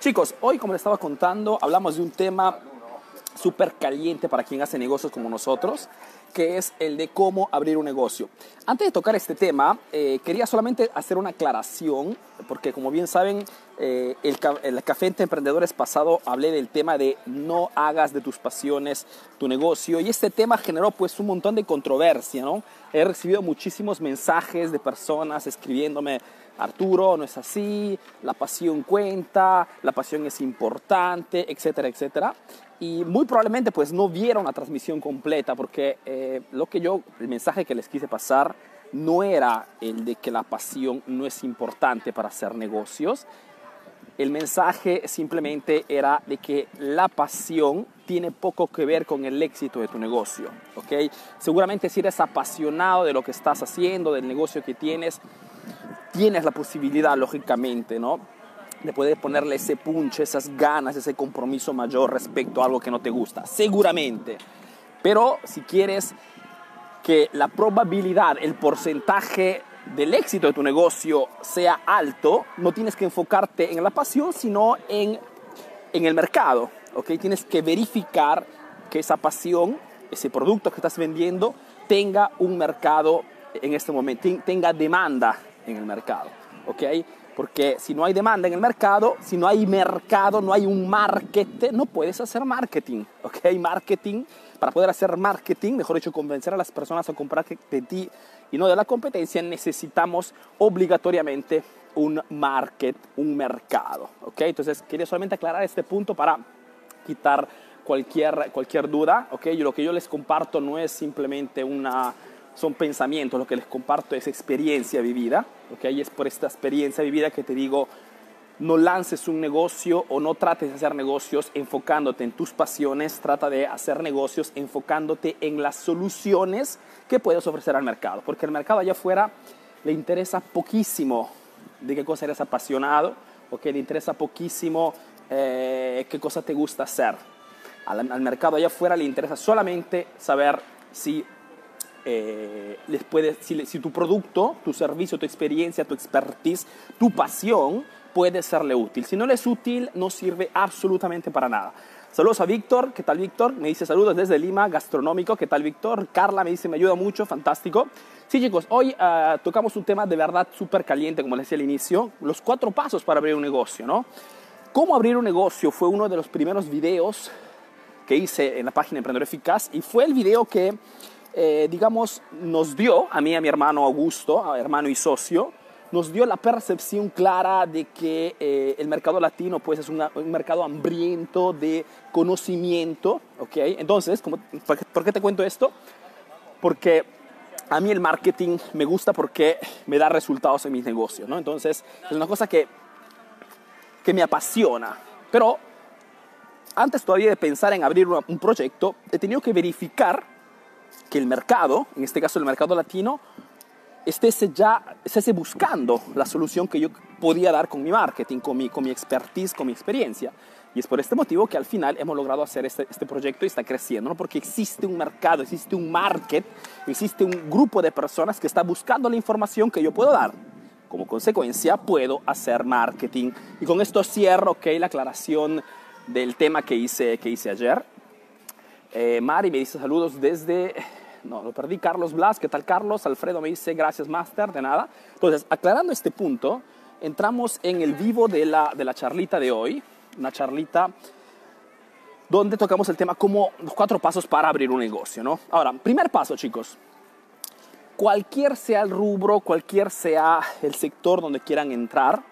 Chicos, hoy como les estaba contando, hablamos de un tema súper caliente para quien hace negocios como nosotros, que es el de cómo abrir un negocio. Antes de tocar este tema, eh, quería solamente hacer una aclaración, porque como bien saben, eh, el, el, Café entre Emprendedores pasado hablé del tema de no hagas de tus pasiones tu negocio y este tema generó pues un montón de controversia, ¿no? He recibido muchísimos mensajes de personas escribiéndome Arturo, no es así, la pasión cuenta, la pasión es importante, etcétera, etcétera. Y muy probablemente pues no vieron la transmisión completa porque eh, lo que yo, el mensaje que les quise pasar no era el de que la pasión no es importante para hacer negocios. El mensaje simplemente era de que la pasión tiene poco que ver con el éxito de tu negocio, ¿ok? Seguramente si eres apasionado de lo que estás haciendo, del negocio que tienes, tienes la posibilidad, lógicamente, ¿no? De poder ponerle ese punch, esas ganas, ese compromiso mayor respecto a algo que no te gusta. Seguramente. Pero si quieres que la probabilidad, el porcentaje del éxito de tu negocio sea alto, no tienes que enfocarte en la pasión, sino en, en el mercado. ¿ok? Tienes que verificar que esa pasión, ese producto que estás vendiendo, tenga un mercado en este momento, tenga demanda en el mercado, ¿ok? Porque si no hay demanda en el mercado, si no hay mercado, no hay un market, no puedes hacer marketing, ¿ok? Marketing, para poder hacer marketing, mejor dicho, convencer a las personas a comprar de ti y no de la competencia, necesitamos obligatoriamente un market, un mercado, ¿ok? Entonces, quería solamente aclarar este punto para quitar cualquier, cualquier duda, ¿ok? Yo, lo que yo les comparto no es simplemente una son pensamientos, lo que les comparto es experiencia vivida, ¿ok? Y es por esta experiencia vivida que te digo, no lances un negocio o no trates de hacer negocios enfocándote en tus pasiones, trata de hacer negocios enfocándote en las soluciones que puedes ofrecer al mercado, porque el mercado allá afuera le interesa poquísimo de qué cosa eres apasionado, o le interesa poquísimo eh, qué cosa te gusta hacer. Al, al mercado allá afuera le interesa solamente saber si eh, les puede, si, si, tu producto, tu servicio, tu experiencia, tu expertise, tu pasión puede serle útil. Si no le es útil, no sirve absolutamente para nada. Saludos a Víctor, ¿qué tal Víctor? Me dice saludos desde Lima, gastronómico, ¿qué tal Víctor? Carla me dice me ayuda mucho, fantástico. Sí chicos, hoy uh, tocamos un tema de verdad súper caliente, como les decía al inicio, los cuatro pasos para abrir un negocio, ¿no? Cómo abrir un negocio fue uno de los primeros videos que hice en la página Emprendedor Eficaz y fue el video que eh, digamos, nos dio, a mí, a mi hermano Augusto, hermano y socio, nos dio la percepción clara de que eh, el mercado latino pues, es un mercado hambriento de conocimiento. ¿okay? Entonces, ¿cómo, por, ¿por qué te cuento esto? Porque a mí el marketing me gusta porque me da resultados en mis negocios. ¿no? Entonces, es una cosa que, que me apasiona. Pero antes todavía de pensar en abrir un proyecto, he tenido que verificar que el mercado, en este caso el mercado latino, esté ya esté buscando la solución que yo podía dar con mi marketing, con mi, con mi expertise, con mi experiencia. Y es por este motivo que al final hemos logrado hacer este, este proyecto y está creciendo, ¿no? porque existe un mercado, existe un market, existe un grupo de personas que está buscando la información que yo puedo dar. Como consecuencia, puedo hacer marketing. Y con esto cierro okay, la aclaración del tema que hice, que hice ayer. Eh, Mari me dice saludos desde no, lo perdí. Carlos Blas, ¿qué tal Carlos? Alfredo me dice gracias Master, de nada. Entonces, aclarando este punto, entramos en el vivo de la, de la charlita de hoy, una charlita donde tocamos el tema como los cuatro pasos para abrir un negocio, ¿no? Ahora, primer paso, chicos. Cualquier sea el rubro, cualquier sea el sector donde quieran entrar,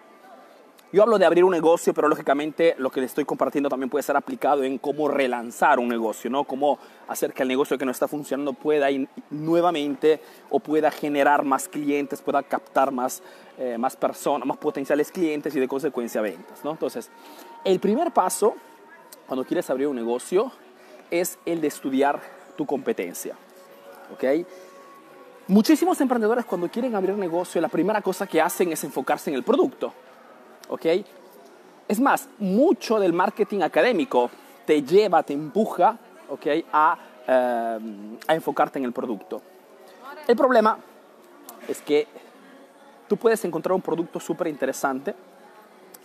yo hablo de abrir un negocio, pero lógicamente lo que les estoy compartiendo también puede ser aplicado en cómo relanzar un negocio, ¿no? Cómo hacer que el negocio que no está funcionando pueda ir nuevamente o pueda generar más clientes, pueda captar más, eh, más personas, más potenciales clientes y de consecuencia ventas, ¿no? Entonces, el primer paso cuando quieres abrir un negocio es el de estudiar tu competencia, ¿ok? Muchísimos emprendedores cuando quieren abrir negocio, la primera cosa que hacen es enfocarse en el producto. ¿Ok? Es más, mucho del marketing académico te lleva, te empuja, ¿ok? A, eh, a enfocarte en el producto. El problema es que tú puedes encontrar un producto súper interesante,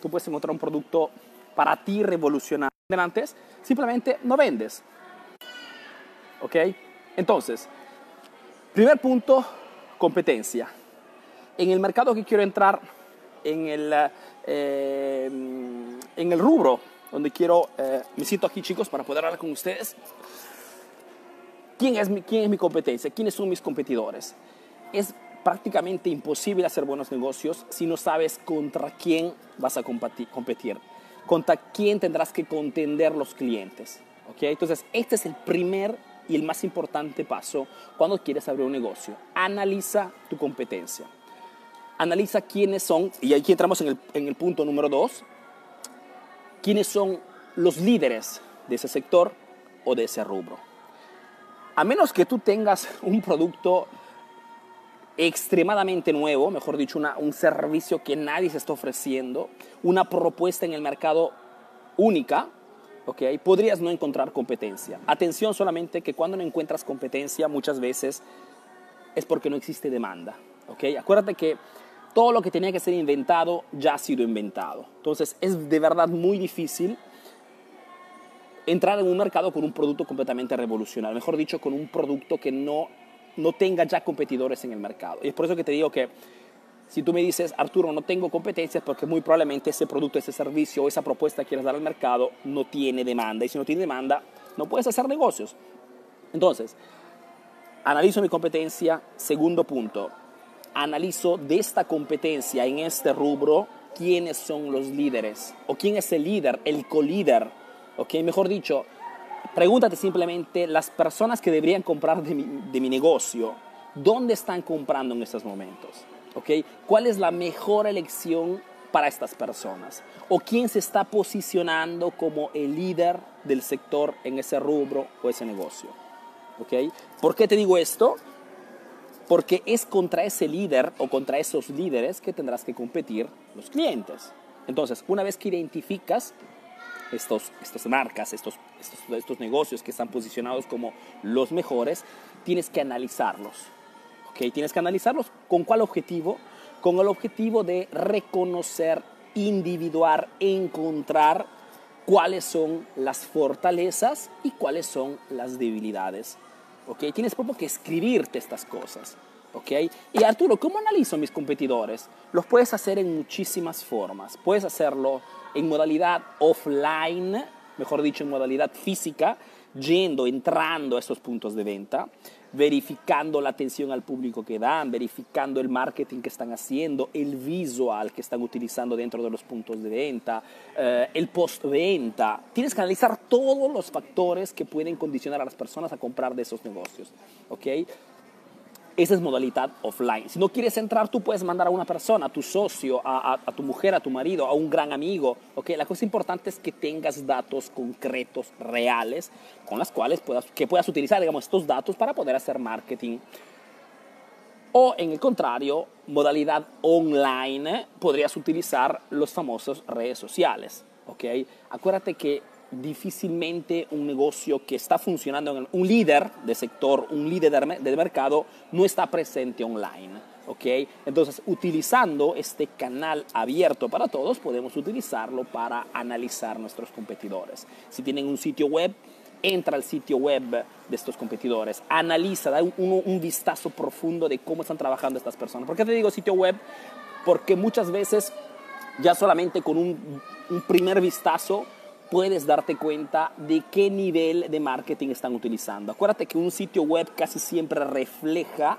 tú puedes encontrar un producto para ti revolucionar antes, simplemente no vendes. ¿Ok? Entonces, primer punto, competencia. En el mercado que quiero entrar, en el, eh, en el rubro donde quiero, eh, me siento aquí chicos para poder hablar con ustedes. ¿Quién es, mi, ¿Quién es mi competencia? ¿Quiénes son mis competidores? Es prácticamente imposible hacer buenos negocios si no sabes contra quién vas a competir, contra quién tendrás que contender los clientes. ¿okay? Entonces, este es el primer y el más importante paso cuando quieres abrir un negocio. Analiza tu competencia. Analiza quiénes son, y aquí entramos en el, en el punto número dos, quiénes son los líderes de ese sector o de ese rubro. A menos que tú tengas un producto extremadamente nuevo, mejor dicho, un servicio que nadie se está ofreciendo, una propuesta en el mercado única, ¿okay? podrías no encontrar competencia. Atención solamente que cuando no encuentras competencia muchas veces es porque no existe demanda. ¿okay? Acuérdate que todo lo que tenía que ser inventado ya ha sido inventado. Entonces es de verdad muy difícil entrar en un mercado con un producto completamente revolucionario, mejor dicho, con un producto que no, no tenga ya competidores en el mercado. Y es por eso que te digo que si tú me dices, Arturo, no tengo competencias porque muy probablemente ese producto, ese servicio o esa propuesta que quieres dar al mercado no tiene demanda. Y si no tiene demanda, no puedes hacer negocios. Entonces, analizo mi competencia. Segundo punto, analizo de esta competencia en este rubro quiénes son los líderes o quién es el líder, el colíder. ¿ok? Mejor dicho, pregúntate simplemente las personas que deberían comprar de mi, negocio, ¿dónde están comprando en estos momentos? ¿ok? ¿Cuál es la mejor elección para estas personas? ¿O quién se está posicionando como el líder del sector en ese rubro o ese negocio? ¿ok? ¿Por qué te digo esto? Porque es contra ese líder o contra esos líderes que tendrás que competir los clientes. Entonces, una vez que identificas estos, estas marcas, estos, estos, estos negocios que están posicionados como los mejores, tienes que analizarlos. ¿ok? Tienes que analizarlos con cuál objetivo? Con el objetivo de reconocer, individuar, encontrar cuáles son las fortalezas y cuáles son las debilidades ¿ok? Tienes propio que escribirte estas cosas, ¿ok? Y Arturo, ¿cómo analizo mis competidores? Los puedes hacer en muchísimas formas. Puedes hacerlo en modalidad offline, mejor dicho, en modalidad física, yendo, entrando a estos puntos de venta verificando la atención al público que dan, verificando el marketing que están haciendo, el visual que están utilizando dentro de los puntos de venta, eh, el post-venta. Tienes que analizar todos los factores que pueden condicionar a las personas a comprar de esos negocios. ¿ok? Esa es modalidad offline. Si no quieres entrar, tú puedes mandar a una persona, a tu socio, a, tu mujer, a tu marido, a un gran amigo. ¿okay? La cosa importante es que tengas datos concretos, reales, con las cuales puedas, que puedas utilizar digamos, estos datos para poder hacer marketing. O en el contrario, modalidad online, podrías utilizar los famosos redes sociales. ¿okay? Acuérdate que difícilmente un negocio que está funcionando, un líder de sector, un líder de mercado, no está presente online. ¿ok? Entonces, utilizando este canal abierto para todos, podemos utilizarlo para analizar nuestros competidores. Si tienen un sitio web, entra al sitio web de estos competidores, analiza, da un, un vistazo profundo de cómo están trabajando estas personas. ¿Por qué te digo sitio web? Porque muchas veces ya solamente con un, un primer vistazo puedes darte cuenta de qué nivel de marketing están utilizando. Acuérdate que un sitio web casi siempre refleja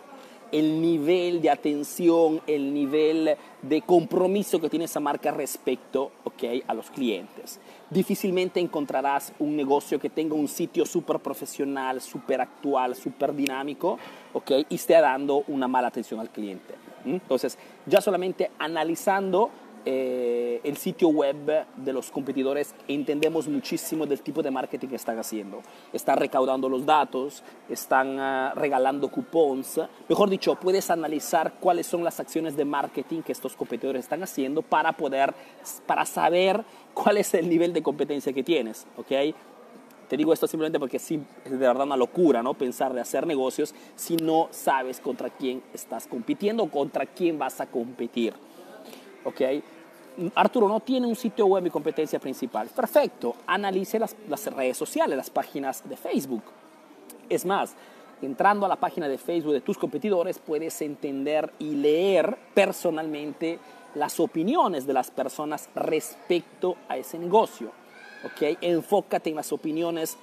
el nivel de atención, el nivel de compromiso que tiene esa marca respecto okay, a los clientes. Difícilmente encontrarás un negocio que tenga un sitio súper profesional, súper actual, súper dinámico okay, y esté dando una mala atención al cliente. Entonces, ya solamente analizando eh, el sitio web de los competidores entendemos muchísimo del tipo de marketing que están haciendo. Están recaudando los datos, están uh, regalando cupons. Mejor dicho, puedes analizar cuáles son las acciones de marketing que estos competidores están haciendo para poder, para saber cuál es el nivel de competencia que tienes, ¿ok? Te digo esto simplemente porque es de verdad una locura, ¿no? Pensar de hacer negocios si no sabes contra quién estás compitiendo o contra quién vas a competir. ¿ok? Arturo no tiene un sitio web mi competencia principal. Perfecto, analice las, redes sociales, las páginas de Facebook. Es más, entrando a la página de Facebook de tus competidores puedes entender y leer personalmente las opiniones de las personas respecto a ese negocio. ¿ok? Enfócate en las opiniones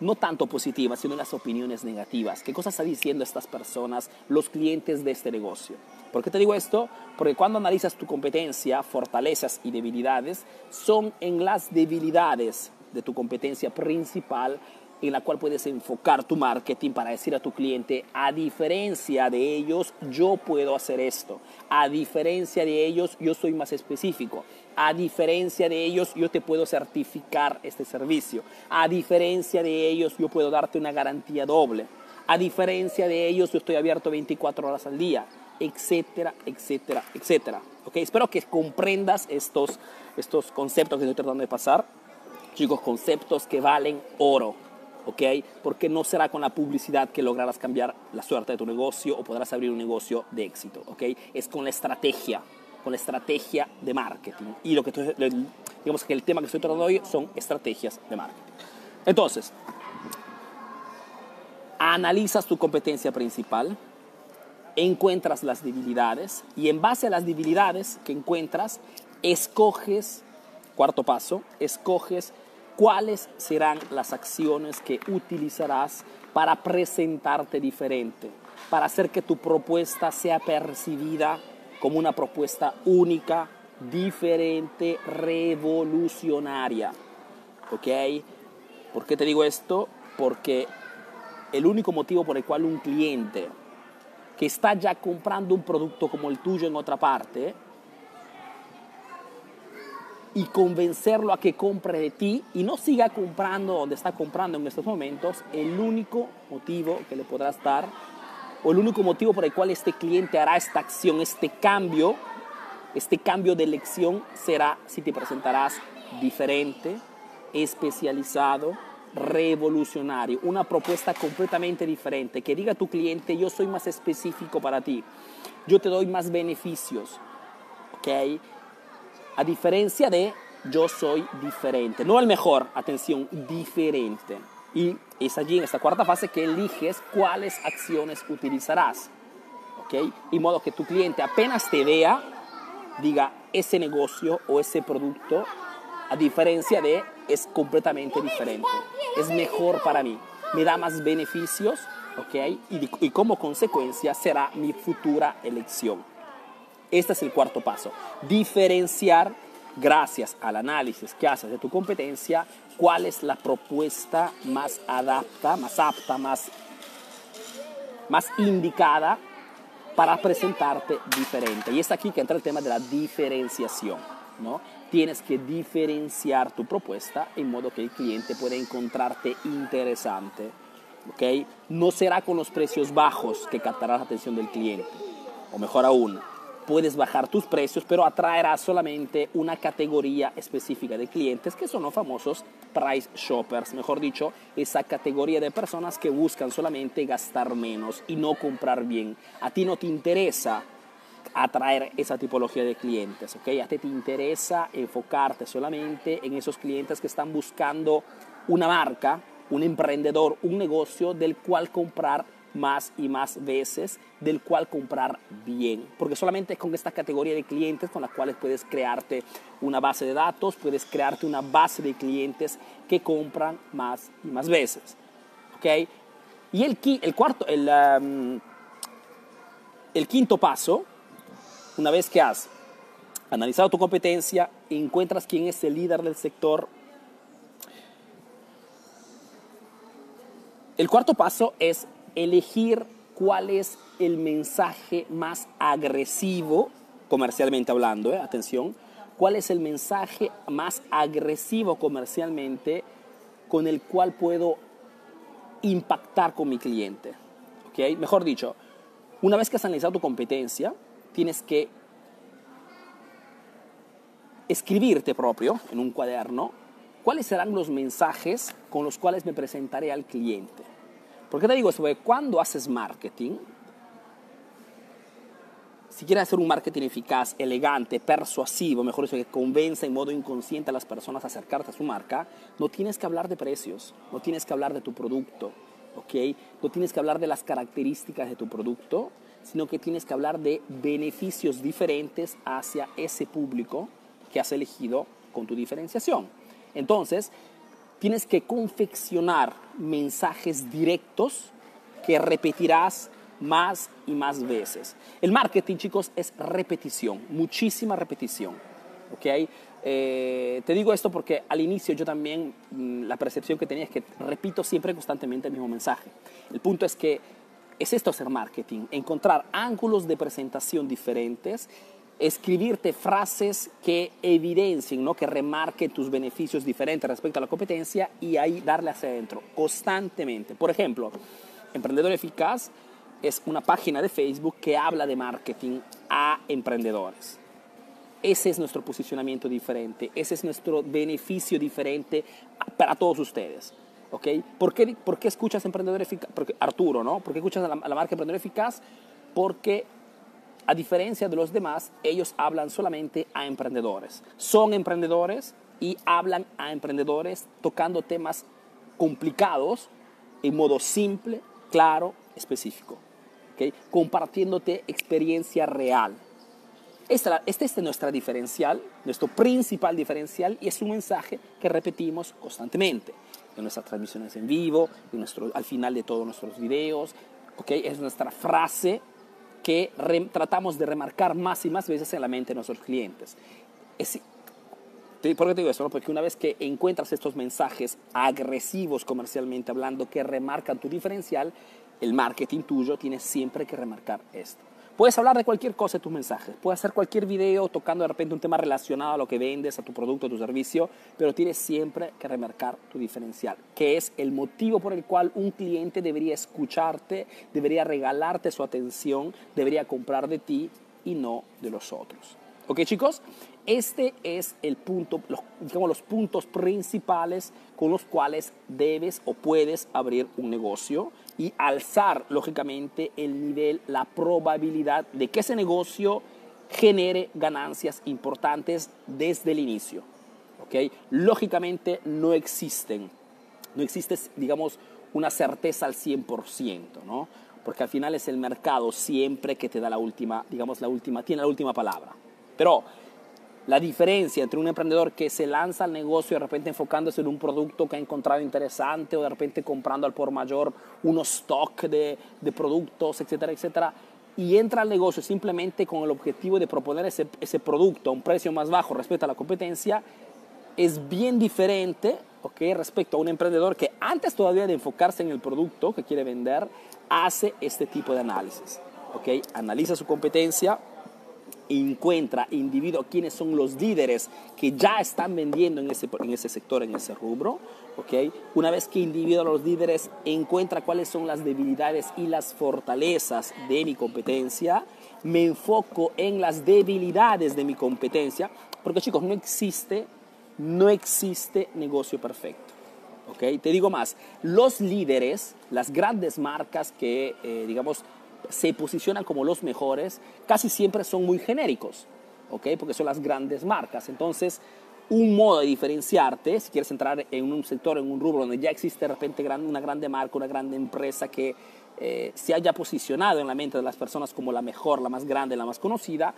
no tanto positivas, sino en las opiniones negativas. ¿Qué cosas están diciendo estas personas, los clientes de este negocio? ¿Por qué te digo esto? Porque cuando analizas tu competencia, fortalezas y debilidades, son en las debilidades de tu competencia principal en la cual puedes enfocar tu marketing para decir a tu cliente, a diferencia de ellos, yo puedo hacer esto. A diferencia de ellos, yo soy más específico. A diferencia de ellos, yo te puedo certificar este servicio. A diferencia de ellos, yo puedo darte una garantía doble. A diferencia de ellos, yo estoy abierto 24 horas al día, etcétera, etcétera, etcétera. ¿Okay? Espero que comprendas estos, estos conceptos que estoy tratando de pasar. Chicos, conceptos que valen oro. ¿ok? Porque no será con la publicidad que lograrás cambiar la suerte de tu negocio o podrás abrir un negocio de éxito, ¿ok? Es con la estrategia, con la estrategia de marketing. Y lo que digamos que el tema que estoy tratando hoy son estrategias de marketing. Entonces, analizas tu competencia principal, encuentras las debilidades y en base a las debilidades que encuentras, escoges, cuarto paso, escoges cuáles serán las acciones que utilizarás para presentarte diferente, para hacer que tu propuesta sea percibida como una propuesta única, diferente, revolucionaria. ¿Ok? ¿Por qué te digo esto? Porque el único motivo por el cual un cliente que está ya comprando un producto como el tuyo en otra parte, y convencerlo a que compre de ti y no siga comprando donde está comprando en estos momentos, el único motivo que le podrás dar o el único motivo por el cual este cliente hará esta acción, este cambio, este cambio de elección será si te presentarás diferente, especializado, revolucionario, una propuesta completamente diferente, que diga a tu cliente, yo soy más específico para ti, yo te doy más beneficios, ¿ok? A diferencia de yo soy diferente. No el mejor, atención, diferente. Y es allí en esta cuarta fase que eliges cuáles acciones utilizarás. ¿Ok? Y modo que tu cliente apenas te vea, diga ese negocio o ese producto, a diferencia de es completamente diferente. Es mejor para mí. Me da más beneficios, ¿ok? Y, como consecuencia será mi futura elección. Este es el cuarto paso. Diferenciar, gracias al análisis que haces de tu competencia, cuál es la propuesta más adapta, más apta, más, más indicada para presentarte diferente. Y es aquí que entra el tema de la diferenciación. ¿no? Tienes que diferenciar tu propuesta en modo que el cliente pueda encontrarte interesante. ¿okay? No será con los precios bajos que captarás la atención del cliente. O mejor aún, puedes bajar tus precios, pero atraerás solamente una categoría específica de clientes que son los famosos price shoppers, mejor dicho, esa categoría de personas que buscan solamente gastar menos y no comprar bien. A ti no te interesa atraer esa tipología de clientes, ¿ok? A ti te interesa enfocarte solamente en esos clientes que están buscando una marca, un emprendedor, un negocio del cual comprar más y más veces, del cual comprar bien. Porque solamente con esta categoría de clientes con las cuales puedes crearte una base de datos, puedes crearte una base de clientes que compran más y más veces. ¿Ok? Y el, el cuarto, el, um, el quinto paso, una vez que has analizado tu competencia, encuentras quién es el líder del sector, El cuarto paso es elegir cuál es el mensaje más agresivo, comercialmente hablando, ¿eh? atención, cuál es el mensaje más agresivo comercialmente con el cual puedo impactar con mi cliente. ¿Okay? Mejor dicho, una vez que has analizado tu competencia, tienes que escribirte propio en un cuaderno cuáles serán los mensajes con los cuales me presentaré al cliente. ¿Por qué te digo esto? Porque cuando haces marketing, si quieres hacer un marketing eficaz, elegante, persuasivo, mejor dicho, que convenza en modo inconsciente a las personas a acercarse a su marca, no tienes que hablar de precios, no tienes que hablar de tu producto, ¿ok? No tienes que hablar de las características de tu producto, sino que tienes que hablar de beneficios diferentes hacia ese público que has elegido con tu diferenciación. Entonces, tienes que confeccionar mensajes directos que repetirás más y más veces. El marketing, chicos, es repetición, muchísima repetición. ¿ok? Eh, te digo esto porque al inicio yo también mm, la percepción que tenía es que repito siempre constantemente el mismo mensaje. El punto es que es esto hacer marketing, encontrar ángulos de presentación diferentes, escribirte frases que evidencien, ¿no? que remarquen tus beneficios diferentes respecto a la competencia y ahí darle hacia adentro constantemente. Por ejemplo, Emprendedor Eficaz es una página de Facebook que habla de marketing a emprendedores. Ese es nuestro posicionamiento diferente, ese es nuestro beneficio diferente para todos ustedes. ¿Ok? ¿Por qué, por qué escuchas Emprendedor Eficaz? Porque, Arturo, ¿no? ¿Por qué escuchas a la, a la marca Emprendedor Eficaz? Porque a diferencia de los demás, ellos hablan solamente a emprendedores. Son emprendedores y hablan a emprendedores tocando temas complicados en modo simple, claro, específico. ¿okay? Compartiéndote experiencia real. Esta, este es nuestra diferencial, nuestro principal diferencial y es un mensaje que repetimos constantemente en nuestras transmisiones en vivo, en nuestro, al final de todos nuestros videos. ¿okay? Es nuestra frase que tratamos de remarcar más y más veces en la mente de nuestros clientes. Es, ¿Por qué te digo eso? Porque una vez que encuentras estos mensajes agresivos comercialmente hablando que remarcan tu diferencial, el marketing tuyo tiene siempre que remarcar esto. Puedes hablar de cualquier cosa en tus mensajes, puedes hacer cualquier video tocando de repente un tema relacionado a lo que vendes, a tu producto, a tu servicio, pero tienes siempre que remarcar tu diferencial, que es el motivo por el cual un cliente debería escucharte, debería regalarte su atención, debería comprar de ti y no de los otros. ¿Ok chicos? Este es el punto, digamos, los puntos principales con los cuales debes o puedes abrir un negocio y alzar, lógicamente, el nivel, la probabilidad de que ese negocio genere ganancias importantes desde el inicio. ¿okay? Lógicamente no existen, no existe, digamos, una certeza al 100%, ¿no? Porque al final es el mercado siempre que te da la última, digamos, la última, tiene la última palabra. Pero la diferencia entre un emprendedor que se lanza al negocio de repente enfocándose en un producto que ha encontrado interesante o de repente comprando al por mayor unos stock de, de productos, etcétera, etcétera, y entra al negocio simplemente con el objetivo de proponer ese, ese producto a un precio más bajo respecto a la competencia, es bien diferente okay, respecto a un emprendedor que antes todavía de enfocarse en el producto que quiere vender, hace este tipo de análisis. Okay, analiza su competencia, encuentra individuo quiénes son los líderes que ya están vendiendo en ese, en ese sector, en ese rubro. ¿okay? Una vez que individuo los líderes encuentra cuáles son las debilidades y las fortalezas de mi competencia, me enfoco en las debilidades de mi competencia, porque chicos, no existe, no existe negocio perfecto. ¿okay? Te digo más, los líderes, las grandes marcas que, eh, digamos, se posicionan como los mejores, casi siempre son muy genéricos, ¿ok? Porque son las grandes marcas. Entonces, un modo de diferenciarte, si quieres entrar en un sector, en un rubro donde ya existe de repente una grande marca, una grande empresa que eh, se haya posicionado en la mente de las personas como la mejor, la más grande, la más conocida,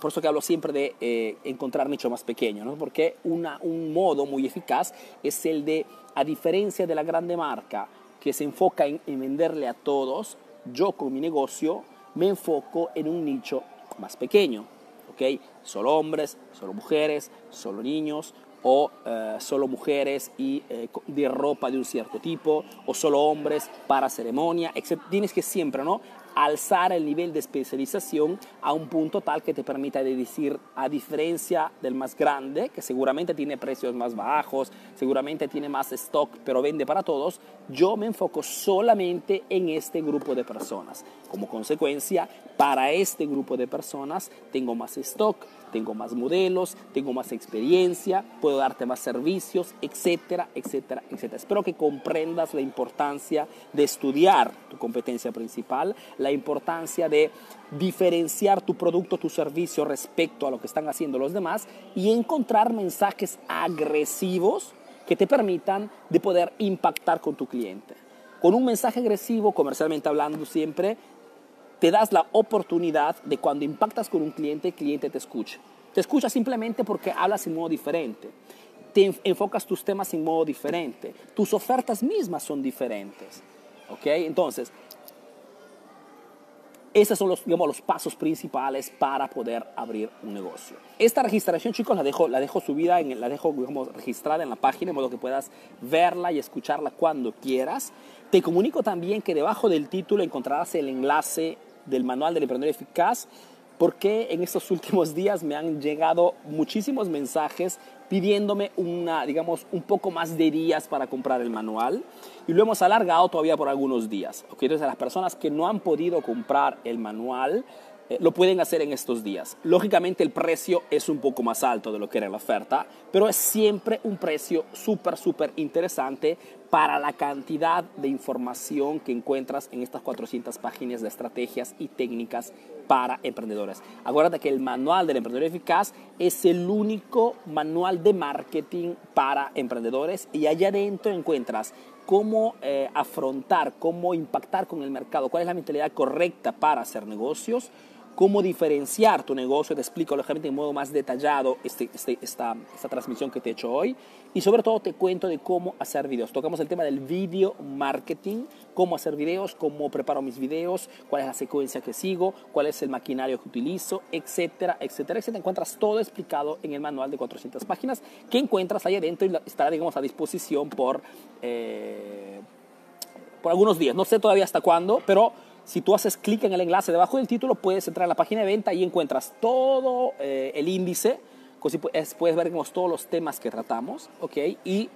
por eso que hablo siempre de eh, encontrar nicho más pequeño, ¿no? porque un modo muy eficaz es el de, a diferencia de la grande marca, que se enfoca en venderle a todos, yo con mi negocio me enfoco en un nicho más pequeño, ¿ok? Solo hombres, solo mujeres, solo niños, o eh, solo mujeres y eh, de ropa de un cierto tipo, o solo hombres para ceremonia, etc. Tienes que siempre, ¿no? Alzar el nivel de especialización a un punto tal que te permita decir, a diferencia del más grande, que seguramente tiene precios más bajos, seguramente tiene más stock, pero vende para todos, yo me enfoco solamente en este grupo de personas. Como consecuencia, para este grupo de personas tengo más stock, tengo más modelos, tengo más experiencia, puedo darte más servicios, etcétera, etcétera, etcétera. Espero que comprendas la importancia de estudiar tu competencia principal, la importancia de diferenciar tu producto, tu servicio respecto a lo que están haciendo los demás y encontrar mensajes agresivos que te permitan de poder impactar con tu cliente. Con un mensaje agresivo, comercialmente hablando siempre, te das la oportunidad de cuando impactas con un cliente, el cliente te escuche. Te escucha simplemente porque hablas en modo diferente. Te enfocas tus temas en modo diferente. Tus ofertas mismas son diferentes. ¿Ok? Entonces, esos son los, digamos, los pasos principales para poder abrir un negocio. Esta registración, chicos, la dejo, la dejo subida, en, la dejo digamos, registrada en la página, de modo que puedas verla y escucharla cuando quieras. Te comunico también que debajo del título encontrarás el enlace del manual del emprendedor eficaz porque en estos últimos días me han llegado muchísimos mensajes pidiéndome una, digamos, un poco más de días para comprar el manual y lo hemos alargado todavía por algunos días. ¿okay? Entonces, las personas que no han podido comprar el manual, eh, lo pueden hacer en estos días. Lógicamente el precio es un poco más alto de lo que era la oferta, pero es siempre un precio súper, súper interesante para la cantidad de información que encuentras en estas 400 páginas de estrategias y técnicas para emprendedores. Acuérdate que el manual del emprendedor eficaz es el único manual de marketing para emprendedores y allá adentro encuentras cómo eh, afrontar, cómo impactar con el mercado, cuál es la mentalidad correcta para hacer negocios, cómo diferenciar tu negocio. Te explico lógicamente en modo más detallado este, este, esta, esta transmisión que te he hecho hoy. Y sobre todo te cuento de cómo hacer videos. Tocamos el tema del video marketing, cómo hacer videos, cómo preparo mis videos, cuál es la secuencia que sigo, cuál es el maquinario que utilizo, etcétera, etcétera, etcétera. Encuentras todo explicado en el manual de 400 páginas que encuentras ahí adentro y estará, digamos, a disposición por, eh, por algunos días. No sé todavía hasta cuándo, pero si tú haces clic en el enlace debajo del título, puedes entrar a la página de venta y encuentras todo eh, el índice. Puedes, ver todos los temas que tratamos, ¿ok? Y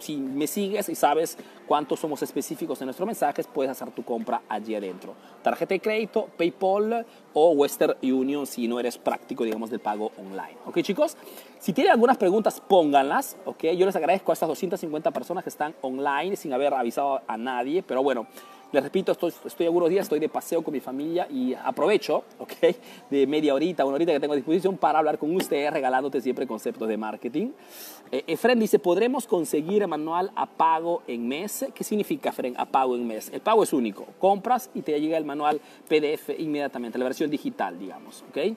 si me sigues y sabes cuántos somos específicos en nuestros mensajes, puedes hacer tu compra allí adentro. Tarjeta de crédito, PayPal o Western Union si no eres práctico, digamos, del pago online. ¿Ok, chicos? Si tienen algunas preguntas, pónganlas, ¿ok? Yo les agradezco a estas 250 personas que están online sin haber avisado a nadie, pero bueno, les repito, estoy, estoy algunos días, estoy de paseo con mi familia y aprovecho, ¿ok? De media horita, una horita que tengo a disposición para hablar con ustedes, regalándote siempre conceptos de marketing. Eh, Efren dice, ¿podremos conseguir el manual a pago en mes? ¿Qué significa, Efren, a pago en mes? El pago es único. Compras y te llega el manual PDF inmediatamente, la versión digital, digamos, ¿ok?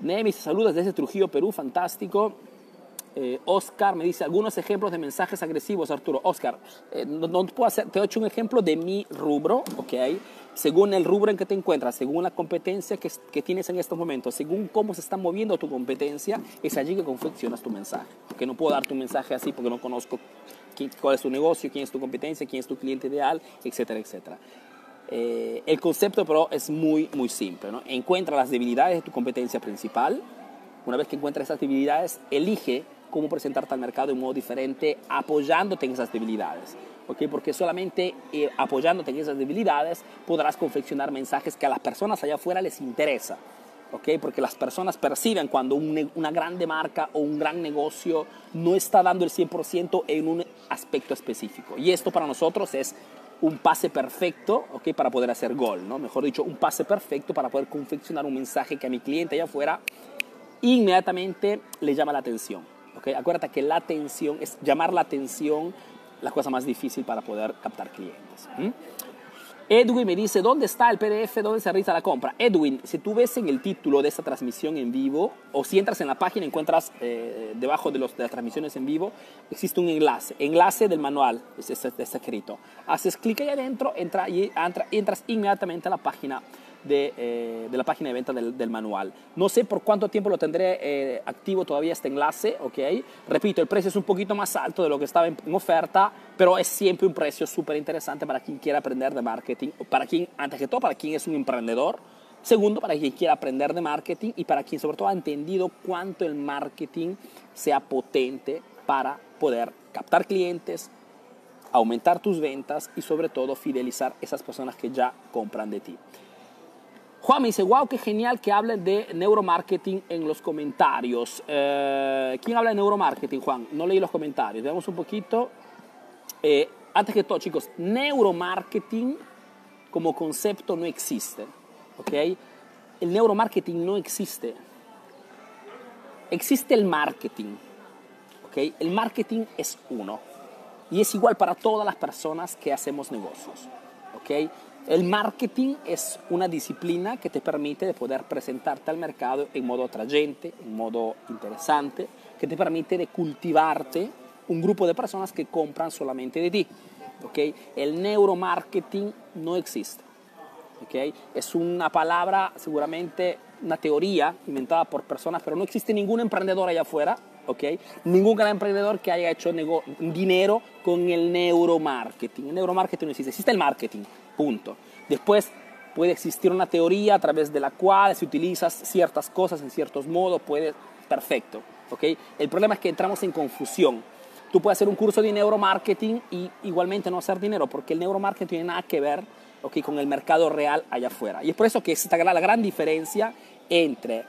Nemis, saludos desde Trujillo, Perú, fantástico. Eh, Oscar me dice algunos ejemplos de mensajes agresivos, Arturo. Oscar, eh, no, puedo hacer, te he hecho un ejemplo de mi rubro, ¿ok? Según el rubro en que te encuentras, según la competencia que, tienes en estos momentos, según cómo se está moviendo tu competencia, es allí que confeccionas tu mensaje. Porque no puedo dar tu mensaje así porque no conozco cuál es tu negocio, quién es tu competencia, quién es tu cliente ideal, etcétera, etcétera. Eh, el concepto, pero, es muy, muy simple. ¿no? Encuentra las debilidades de tu competencia principal. Una vez que encuentras esas debilidades, elige cómo presentarte al mercado de un modo diferente, apoyándote en esas debilidades. ¿okay? Porque solamente eh, apoyándote en esas debilidades podrás confeccionar mensajes que a las personas allá afuera les interesa. ¿okay? Porque las personas perciben cuando una grande marca o un gran negocio no está dando el 100% en un aspecto específico. Y esto para nosotros es un pase perfecto ¿okay? para poder hacer gol, ¿no? mejor dicho, un pase perfecto para poder confeccionar un mensaje que a mi cliente allá afuera inmediatamente le llama la atención. Acuérdate que la atención es llamar la atención la cosa más difícil para poder captar clientes. Edwin me dice, ¿dónde está el PDF? ¿Dónde se realiza la compra? Edwin, si tú ves en el título de esta transmisión en vivo, o si entras en la página, encuentras eh, debajo de, las transmisiones en vivo, existe un enlace, enlace del manual, está, escrito. Haces clic ahí adentro, entra, y, entra, entras inmediatamente a la página de, eh, de, la página de venta del, del, manual. No sé por cuánto tiempo lo tendré eh, activo todavía este enlace, ¿ok? Repito, el precio es un poquito más alto de lo que estaba en, oferta, pero es siempre un precio súper interesante para quien quiera aprender de marketing, para quien, antes que todo, para quien es un emprendedor. Segundo, para quien quiera aprender de marketing y para quien sobre todo ha entendido cuánto el marketing sea potente para poder captar clientes, aumentar tus ventas y sobre todo fidelizar esas personas que ya compran de ti. Juan me dice, wow, qué genial que hablen de neuromarketing en los comentarios. Eh, ¿Quién habla de neuromarketing, Juan? No leí los comentarios. Veamos un poquito. Eh, antes que todo, chicos, neuromarketing como concepto no existe. ¿Ok? El neuromarketing no existe. Existe el marketing. ¿Ok? El marketing es uno. Y es igual para todas las personas que hacemos negocios. ¿Ok? El marketing es una disciplina que te permite de poder presentarte al mercado en modo atrayente, en modo interesante, que te permite de cultivarte un grupo de personas que compran solamente de ti. ¿okay? El neuromarketing no existe. ¿okay? Es una palabra, seguramente una teoría inventada por personas, pero no existe ningún emprendedor allá afuera, ¿okay? ningún gran emprendedor que haya hecho dinero con el neuromarketing. El neuromarketing no existe, existe el marketing, punto. Después puede existir una teoría a través de la cual si utilizas ciertas cosas en ciertos modos, puede, perfecto. ¿okay? El problema es que entramos en confusión Tú puedes hacer un curso de neuromarketing y igualmente no hacer dinero, porque el neuromarketing tiene nada que ver okay, con el mercado real allá afuera. Y es por eso que está la gran diferencia entre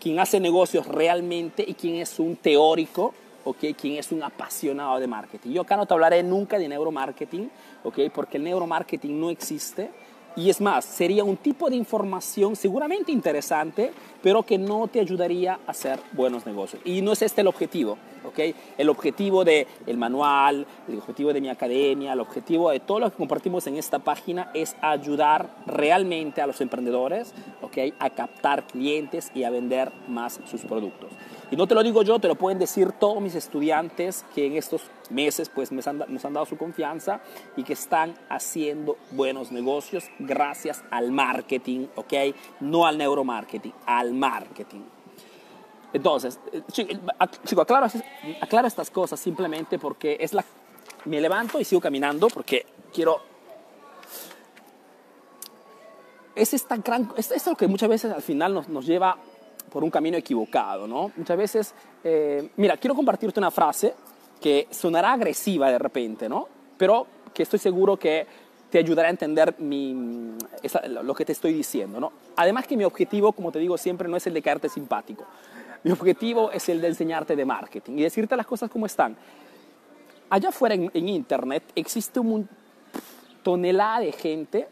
quien hace negocios realmente y quien es un teórico, okay, quien es un apasionado de marketing. Yo acá no te hablaré nunca de neuromarketing, okay, porque el neuromarketing no existe. Y es más, sería un tipo de información seguramente interesante, pero que no te ayudaría a hacer buenos negocios. Y no es este el objetivo. El objetivo del el manual, el objetivo de mi academia, el objetivo de todo lo que compartimos en esta página es ayudar realmente a los emprendedores, A captar clientes y a vender más sus productos. Y no te lo digo yo, te lo pueden decir todos mis estudiantes que en estos meses pues nos han, nos han dado su confianza y que están haciendo buenos negocios gracias al marketing, ¿ok? No al neuromarketing, al marketing. Entonces, eh, chico, aclaro, aclaro estas cosas simplemente porque es la... Me levanto y sigo caminando porque quiero es esta gran, es, es lo que muchas veces al final nos, nos, lleva por un camino equivocado, ¿no? Muchas veces, eh, mira, quiero compartirte una frase que sonará agresiva de repente, ¿no? Pero que estoy seguro que te ayudará a entender mi, lo que te estoy diciendo, ¿no? Además que mi objetivo, como te digo siempre, no es el de caerte simpático. Mi objetivo es el de enseñarte de marketing y decirte las cosas como están. Allá afuera en, Internet existe un tonelada de gente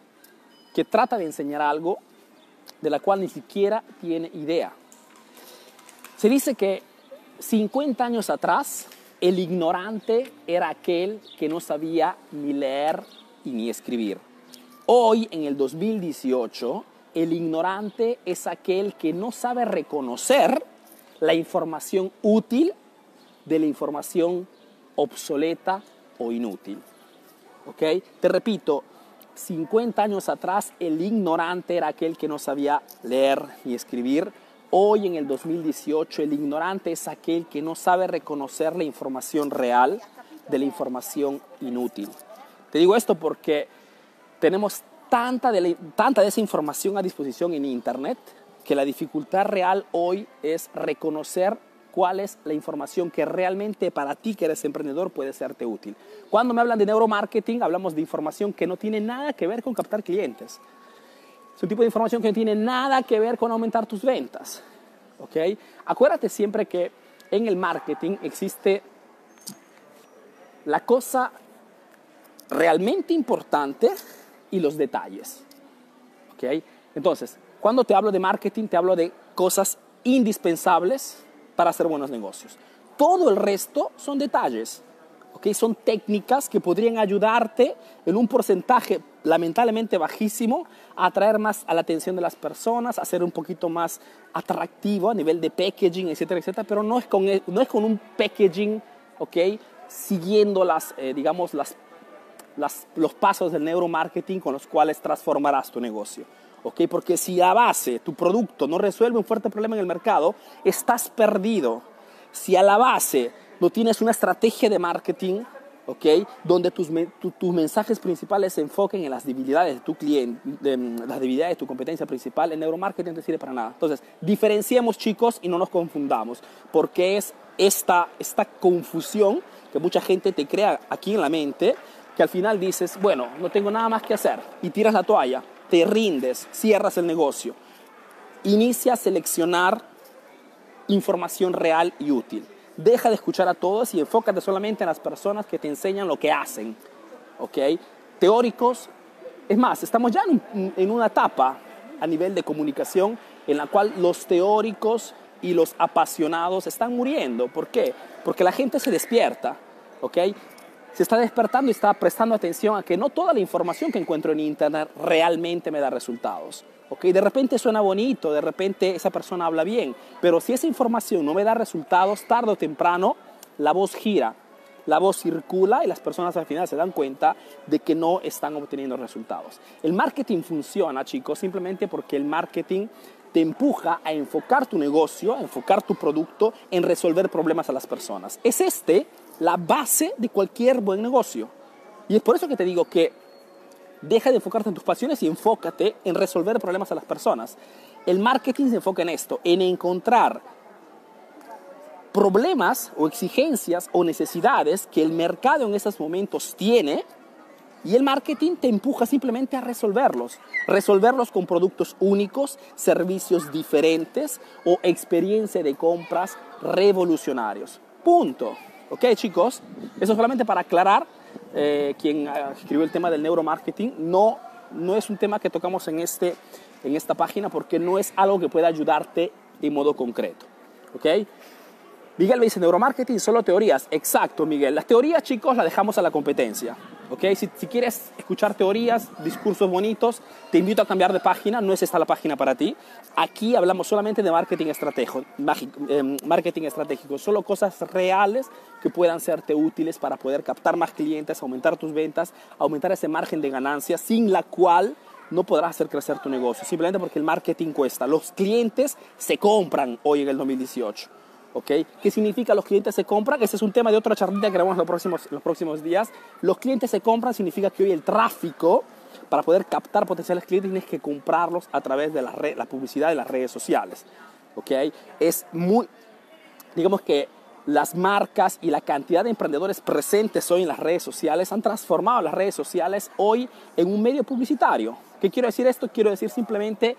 que trata de enseñar algo de la cual ni siquiera tiene idea. Se dice que 50 años atrás el ignorante era aquel que no sabía ni leer y ni escribir. Hoy, en el 2018, el ignorante es aquel que no sabe reconocer la información útil de la información obsoleta o inútil. ¿Ok? Te repito, 50 años atrás el ignorante era aquel que no sabía leer ni escribir. Hoy en el 2018 el ignorante es aquel que no sabe reconocer la información real de la información inútil. Te digo esto porque tenemos tanta, de tanta desinformación a disposición en Internet que la dificultad real hoy es reconocer cuál es la información que realmente para ti que eres emprendedor puede serte útil. Cuando me hablan de neuromarketing, hablamos de información que no tiene nada que ver con captar clientes. Es un tipo de información que no tiene nada que ver con aumentar tus ventas. ¿Ok? Acuérdate siempre que en el marketing existe la cosa realmente importante y los detalles. ¿Ok? Entonces, cuando te hablo de marketing, te hablo de cosas indispensables para hacer buenos negocios. Todo el resto son detalles, ¿ok? Son técnicas que podrían ayudarte en un porcentaje lamentablemente bajísimo a atraer más a la atención de las personas, a ser un poquito más atractivo a nivel de packaging, etcétera, etcétera, pero no es con, e, no es con un packaging, ¿ok? Siguiendo las, eh, digamos, las, las, los pasos del neuromarketing con los cuales transformarás tu negocio. ¿ok? Porque si a base tu producto no resuelve un fuerte problema en el mercado, estás perdido. Si a la base no tienes una estrategia de marketing, ¿ok? Donde tus, tus mensajes principales se enfoquen en las debilidades de tu cliente, de, las debilidades de tu competencia principal, el neuromarketing no te sirve para nada. Entonces, diferenciemos chicos y no nos confundamos, porque es esta, esta confusión que mucha gente te crea aquí en la mente, que al final dices, bueno, no tengo nada más que hacer y tiras la toalla te rindes, cierras el negocio. Inicia a seleccionar información real y útil. Deja de escuchar a todos y enfócate solamente en las personas que te enseñan lo que hacen. ¿Ok? Teóricos. Es más, estamos ya en, una etapa a nivel de comunicación en la cual los teóricos y los apasionados están muriendo. ¿Por qué? Porque la gente se despierta. ¿Ok? Se está despertando y está prestando atención a que no toda la información que encuentro en Internet realmente me da resultados. ¿ok? De repente suena bonito, de repente esa persona habla bien, pero si esa información no me da resultados, tarde o temprano la voz gira, la voz circula y las personas al final se dan cuenta de que no están obteniendo resultados. El marketing funciona, chicos, simplemente porque el marketing te empuja a enfocar tu negocio, a enfocar tu producto en resolver problemas a las personas. Es este la base de cualquier buen negocio. Y es por eso que te digo que deja de enfocarte en tus pasiones y enfócate en resolver problemas a las personas. El marketing se enfoca en esto, en encontrar problemas o exigencias o necesidades que el mercado en estos momentos tiene y el marketing te empuja simplemente a resolverlos. Resolverlos con productos únicos, servicios diferentes o experiencia de compras revolucionarios. Punto. ¿Ok, chicos? Eso solamente para aclarar, eh, quien ah, escribió el tema del neuromarketing, no, no es un tema que tocamos en, este, en esta página porque no es algo que pueda ayudarte de modo concreto. ¿Ok? Miguel me dice, neuromarketing, solo teorías. Exacto, Miguel. Las teorías, chicos, las dejamos a la competencia. Si, quieres escuchar teorías, discursos bonitos, te invito a cambiar de página, no es esta la página para ti. Aquí hablamos solamente de marketing estratégico, em, marketing estratégico, solo cosas reales que puedan serte útiles para poder captar más clientes, aumentar tus ventas, aumentar ese margen de ganancia, sin la cual no podrás hacer crecer tu negocio, simplemente porque el marketing cuesta. Los clientes se compran hoy en el 2018. ¿Qué significa los clientes se compran? Ese es un tema de otra charlita que haremos los próximos, los próximos días. Los clientes se compran significa que hoy el tráfico, para poder captar potenciales clientes, tienes que comprarlos a través de la, red, la publicidad de las redes sociales, ¿ok? Es muy, digamos que las marcas y la cantidad de emprendedores presentes hoy en las redes sociales han transformado las redes sociales hoy en un medio publicitario. ¿Qué quiero decir esto? Quiero decir simplemente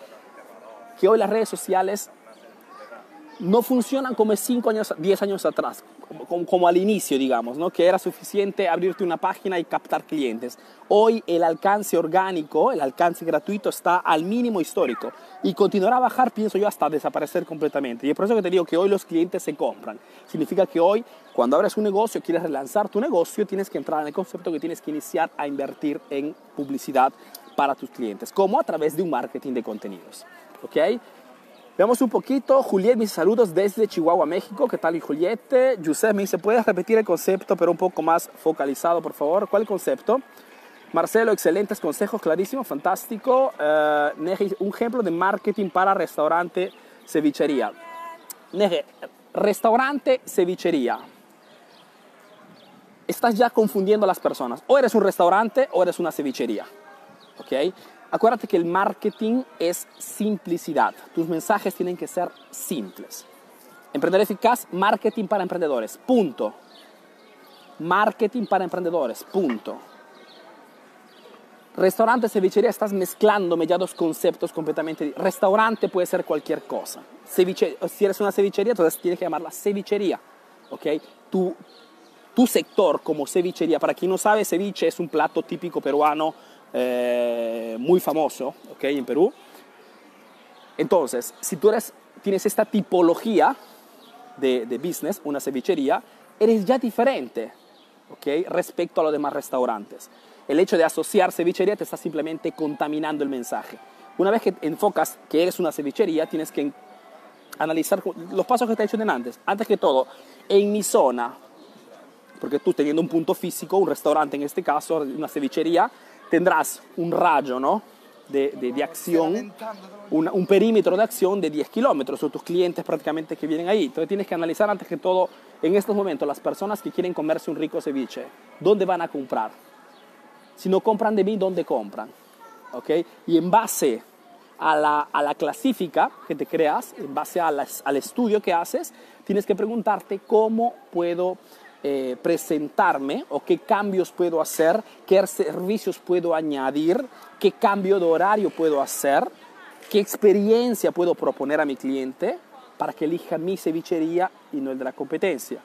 que hoy las redes sociales no funcionan como 5 años, 10 años atrás, como, al inicio, digamos, ¿no? que era suficiente abrirte una página y captar clientes. Hoy el alcance orgánico, el alcance gratuito está al mínimo histórico y continuará a bajar, pienso yo, hasta desaparecer completamente. Y es por eso que te digo que hoy los clientes se compran. Significa que hoy, cuando abres un negocio, quieres relanzar tu negocio, tienes que entrar en el concepto que tienes que iniciar a invertir en publicidad para tus clientes, como a través de un marketing de contenidos. ¿Ok? Veamos un poquito. Juliet, mis saludos desde Chihuahua, México. ¿Qué tal, Juliet? Josep me dice, ¿puedes repetir el concepto, pero un poco más focalizado, por favor? ¿Cuál concepto? Marcelo, excelentes consejos, clarísimo, fantástico. Uh, un ejemplo de marketing para restaurante, cevichería. Neje, restaurante, cevichería. Estás ya confundiendo a las personas. O eres un restaurante o eres una cevichería. ¿Ok? Acuérdate que el marketing es simplicidad. Tus mensajes tienen que ser simples. Emprender eficaz, marketing para emprendedores. Punto. Marketing para emprendedores. Punto. Restaurante, cevichería, estás mezclando ya dos conceptos completamente. Restaurante puede ser cualquier cosa. Ceviche, si eres una cevichería, entonces tienes que llamarla cevichería. ¿Ok? Tu, tu sector como cevichería, para quien no sabe, ceviche es un plato típico peruano eh, muy famoso ¿okay? en Perú. Entonces, si tú eres, tienes esta tipología de, de business, una cevichería, eres ya diferente ¿okay? respecto a los demás restaurantes. El hecho de asociar cevichería te está simplemente contaminando el mensaje. Una vez que enfocas que eres una cevichería, tienes que analizar los pasos que te he hecho antes. Antes que todo, en mi zona, porque tú teniendo un punto físico, un restaurante en este caso, una cevichería, tendrás un rayo ¿no? de, de, acción, un perímetro de acción de 10 kilómetros, son tus clientes prácticamente que vienen ahí. Entonces tienes que analizar antes que todo, en estos momentos, las personas que quieren comerse un rico ceviche, ¿dónde van a comprar? Si no compran de mí, ¿dónde compran? ¿Ok? Y en base a la, a la clasifica que te creas, en base al estudio que haces, tienes que preguntarte cómo puedo eh, presentarme o qué cambios puedo hacer, qué servicios puedo añadir, qué cambio de horario puedo hacer, qué experiencia puedo proponer a mi cliente para que elija mi cevichería y no el de la competencia.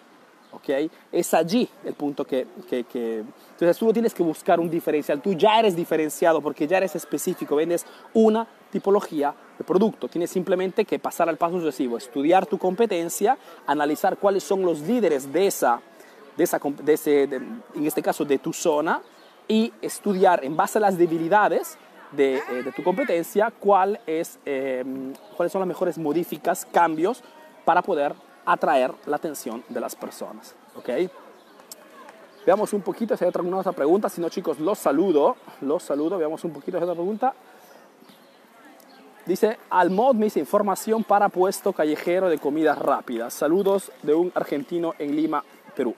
¿ok? Es allí el punto que, que, que, Entonces tú no tienes que buscar un diferencial, tú ya eres diferenciado porque ya eres específico, vendes una tipología de producto. Tienes simplemente que pasar al paso sucesivo, estudiar tu competencia, analizar cuáles son los líderes de esa, de esa de ese, en este caso de tu zona, y estudiar en base a las debilidades de, eh, de tu competencia cuál es, eh, cuáles son las mejores modificas, cambios para poder atraer la atención de las personas. ¿ok? Veamos un poquito si hay otra, alguna otra pregunta. Si no, chicos, los saludo. Los saludo. Veamos un poquito si hay otra pregunta. Dice, Almod me dice información para puesto callejero de comidas rápidas. Saludos de un argentino en Lima, Perú.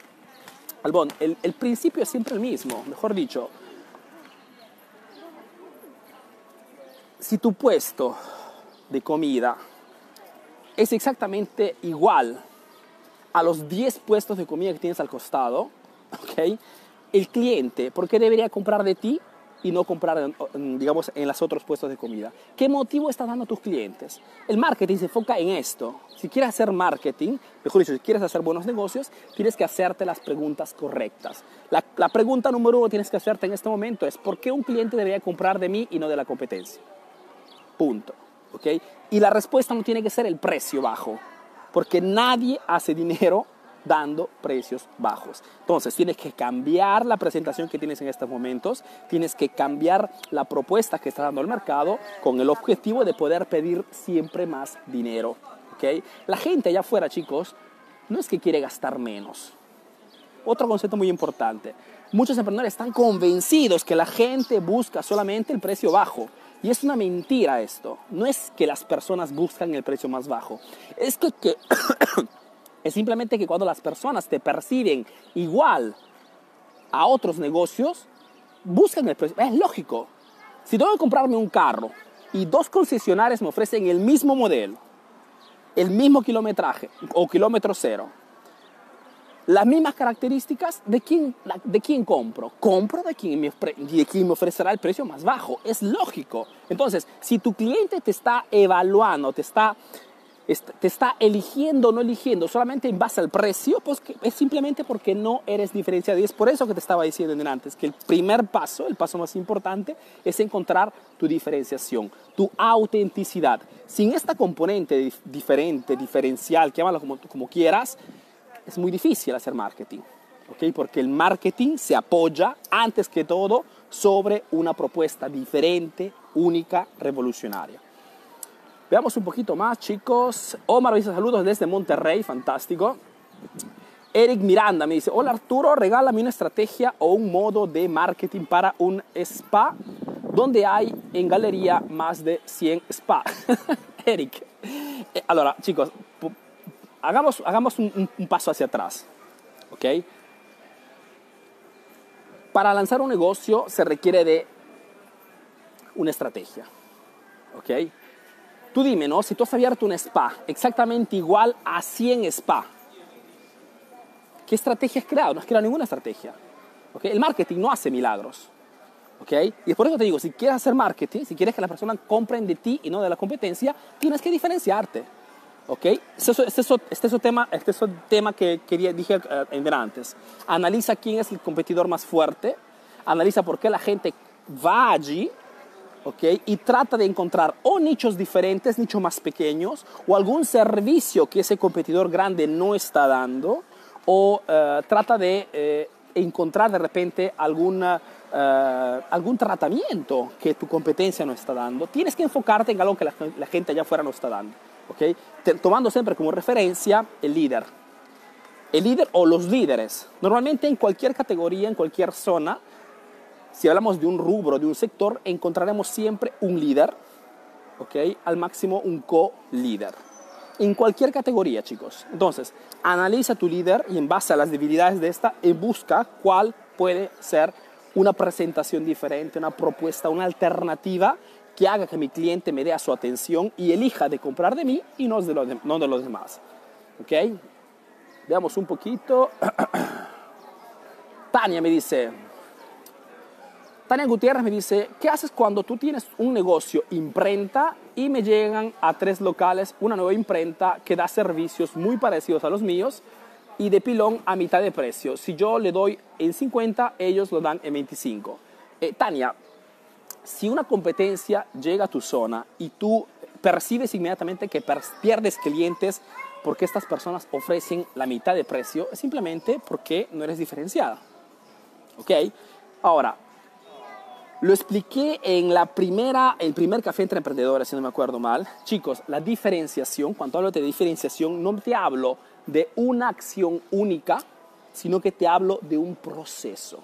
Albón, el, el principio es siempre el mismo. Mejor dicho, si tu puesto de comida es exactamente igual a los 10 puestos de comida que tienes al costado, ¿ok? El cliente, ¿por qué debería comprar de ti y no comprar, digamos, en los otros puestos de comida? ¿Qué motivo estás dando a tus clientes? El marketing se enfoca en esto. Si quieres hacer marketing, mejor dicho, si quieres hacer buenos negocios, tienes que hacerte las preguntas correctas. La, la pregunta número uno que tienes que hacerte en este momento es, ¿por qué un cliente debería comprar de mí y no de la competencia? Punto. Y la respuesta no tiene que ser el precio bajo, porque nadie hace dinero dando precios bajos. Entonces, tienes que cambiar la presentación que tienes en estos momentos, tienes que cambiar la propuesta que está dando el mercado con el objetivo de poder pedir siempre más dinero. ¿okay? La gente allá afuera, chicos, no es que quiere gastar menos. Otro concepto muy importante. Muchos emprendedores están convencidos que la gente busca solamente el precio bajo. Y es una mentira esto. No es que las personas buscan el precio más bajo. Es que es simplemente que cuando las personas te perciben igual a otros negocios, buscan el precio. Es lógico. Si tengo que comprarme un carro y dos concesionarios me ofrecen el mismo modelo, el mismo kilometraje o kilómetro cero, las mismas características, ¿de quién, de quién compro? Compro de quien, me, de me ofrecerá el precio más bajo. Es lógico. Entonces, si tu cliente te está evaluando, te está, te está eligiendo o no eligiendo solamente en base al precio, pues es simplemente porque no eres diferenciado. Y es por eso que te estaba diciendo antes, que el primer paso, el paso más importante, es encontrar tu diferenciación, tu autenticidad. Sin esta componente diferente, diferencial, llámalo como, como quieras, es muy difícil hacer marketing, ¿ok? Porque el marketing se apoya antes que todo sobre una propuesta diferente, única, revolucionaria. Veamos un poquito más, chicos. Omar dice saludos desde Monterrey, fantástico. Eric Miranda me dice, hola Arturo, regálame una estrategia o un modo de marketing para un spa donde hay en galería más de 100 spa. Eric, eh, allora chicos, hagamos, hagamos un, paso hacia atrás. ¿Ok? Para lanzar un negocio se requiere de una estrategia. ¿Ok? Tú dime, ¿no? Si tú has abierto un spa exactamente igual a 100 spa, ¿qué estrategia has creado? No has creado ninguna estrategia. ¿Ok? El marketing no hace milagros. ¿Ok? Y por eso te digo, si quieres hacer marketing, si quieres que las personas compren de ti y no de la competencia, tienes que diferenciarte. ¿ok? Este, este, este es, el tema, este es tema que quería, dije uh, antes. Analiza quién es el competidor más fuerte, analiza por qué la gente va allí, ¿ok? Y trata de encontrar o nichos diferentes, nichos más pequeños, o algún servicio que ese competidor grande no está dando, o uh, trata de eh, encontrar de repente alguna, uh, algún tratamiento que tu competencia no está dando. Tienes que enfocarte en algo que la, la gente allá afuera no está dando. ¿okay? tomando siempre como referencia el líder. El líder o los líderes. Normalmente en cualquier categoría, en cualquier zona, si hablamos de un rubro, de un sector, encontraremos siempre un líder, ¿ok? Al máximo un co-líder. En cualquier categoría, chicos. Entonces, analiza tu líder y en base a las debilidades de esta, busca cuál puede ser una presentación diferente, una propuesta, una alternativa que haga que mi cliente me dé a su atención y elija de comprar de mí y no de los, no de los demás. ¿Ok? Veamos un poquito. Tania me dice, Tania Gutiérrez me dice, ¿qué haces cuando tú tienes un negocio imprenta y me llegan a tres locales una nueva imprenta que da servicios muy parecidos a los míos y de pilón a mitad de precio? Si yo le doy en 50, ellos lo dan en 25. Eh, Tania, si una competencia llega a tu zona y tú percibes inmediatamente que pierdes clientes porque estas personas ofrecen la mitad de precio, es simplemente porque no eres diferenciada. ¿Ok? Ahora, lo expliqué en la primera, el primer café entre emprendedores, si no me acuerdo mal. Chicos, la diferenciación, cuando hablo de diferenciación, no te hablo de una acción única, sino que te hablo de un proceso.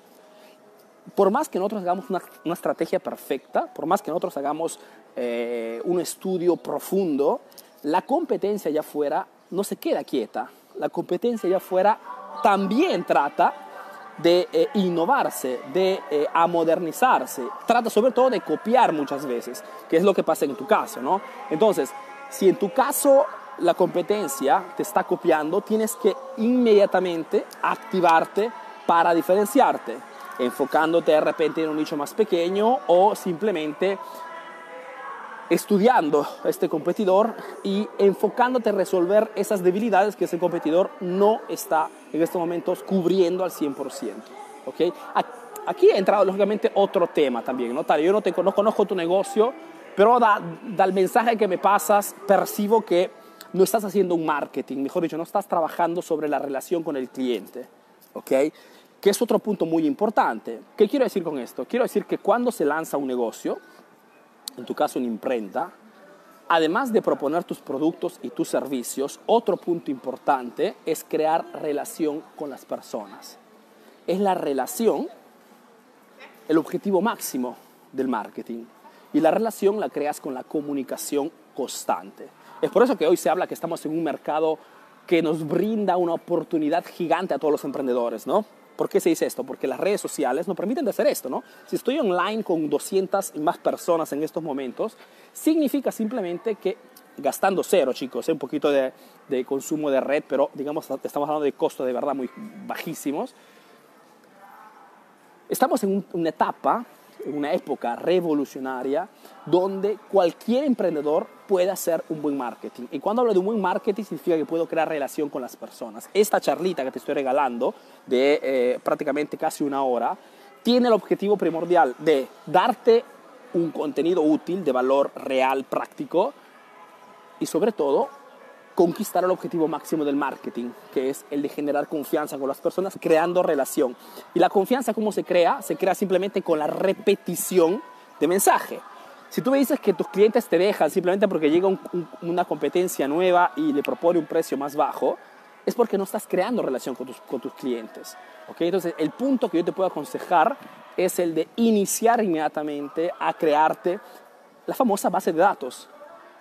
Por más que nosotros hagamos una, estrategia perfecta, por más que nosotros hagamos eh, un estudio profundo, la competencia allá afuera no se queda quieta. La competencia allá afuera también trata de eh, innovarse, de eh, amodernizarse. Trata sobre todo de copiar muchas veces, que es lo que pasa en tu caso, ¿no? Entonces, si en tu caso la competencia te está copiando, tienes que inmediatamente activarte para diferenciarte, enfocándote de repente en un nicho más pequeño o simplemente estudiando a este competidor y enfocándote a resolver esas debilidades que ese competidor no está en estos momentos cubriendo al 100%. ¿okay? Aquí ha entrado lógicamente otro tema también. ¿no? Yo no, te, no conozco tu negocio, pero da, del mensaje que me pasas percibo que no estás haciendo un marketing, mejor dicho, no estás trabajando sobre la relación con el cliente. ¿okay? Que es otro punto muy importante. ¿Qué quiero decir con esto? Quiero decir que cuando se lanza un negocio, en tu caso una imprenta, además de proponer tus productos y tus servicios, otro punto importante es crear relación con las personas. Es la relación el objetivo máximo del marketing. Y la relación la creas con la comunicación constante. Es por eso que hoy se habla que estamos en un mercado que nos brinda una oportunidad gigante a todos los emprendedores, ¿no? ¿Por qué se dice esto? Porque las redes sociales nos permiten de hacer esto, ¿no? Si estoy online con 200 y más personas en estos momentos, significa simplemente que gastando cero, chicos, ¿eh? un poquito de, de, consumo de red, pero digamos, estamos hablando de costos de verdad muy bajísimos. Estamos en una etapa una época revolucionaria donde cualquier emprendedor puede hacer un buen marketing. Y cuando hablo de un buen marketing significa que puedo crear relación con las personas. Esta charlita que te estoy regalando de eh, prácticamente casi una hora tiene el objetivo primordial de darte un contenido útil, de valor real, práctico y sobre todo conquistar el objetivo máximo del marketing, que es el de generar confianza con las personas, creando relación. Y la confianza, ¿cómo se crea? Se crea simplemente con la repetición de mensaje. Si tú me dices que tus clientes te dejan simplemente porque llega una competencia nueva y le propone un precio más bajo, es porque no estás creando relación con tus, clientes. ¿okay? Entonces, el punto que yo te puedo aconsejar es el de iniciar inmediatamente a crearte la famosa base de datos.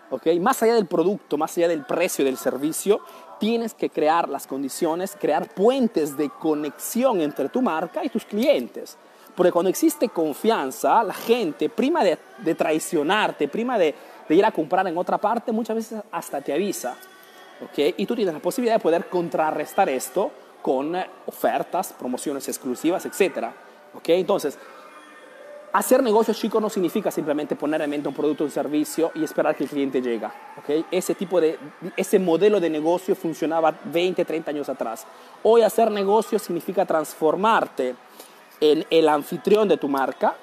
¿Okay? Más allá del producto, más allá del precio del servicio, tienes que crear las condiciones, crear puentes de conexión entre tu marca y tus clientes. Porque cuando existe confianza, la gente, prima de, traicionarte, prima de, ir a comprar en otra parte, muchas veces hasta te avisa. ¿okay? Y tú tienes la posibilidad de poder contrarrestar esto con ofertas, promociones exclusivas, etc. ¿okay? Entonces, Hacer negocios chicos no significa simplemente poner en mente un producto o un servicio y esperar que el cliente llegue. ¿okay? Ese, tipo de, ese modelo de negocio funcionaba 20, 30 años atrás. Hoy hacer negocio significa transformarte en el anfitrión de tu marca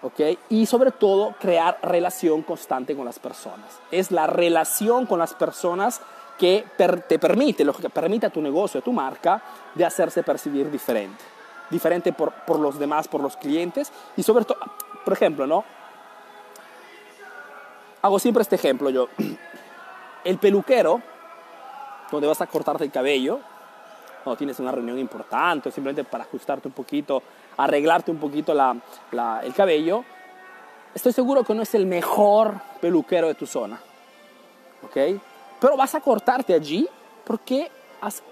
¿okay? y sobre todo crear relación constante con las personas. Es la relación con las personas que te permite, lo que permite a tu negocio, a tu marca, de hacerse percibir diferente diferente por, por los demás, por los clientes y sobre todo, por ejemplo, ¿no? Hago siempre este ejemplo yo. El peluquero, donde vas a cortarte el cabello, cuando tienes una reunión importante, simplemente para ajustarte un poquito, arreglarte un poquito la, la, el cabello, estoy seguro que no es el mejor peluquero de tu zona. ¿Ok? Pero vas a cortarte allí porque has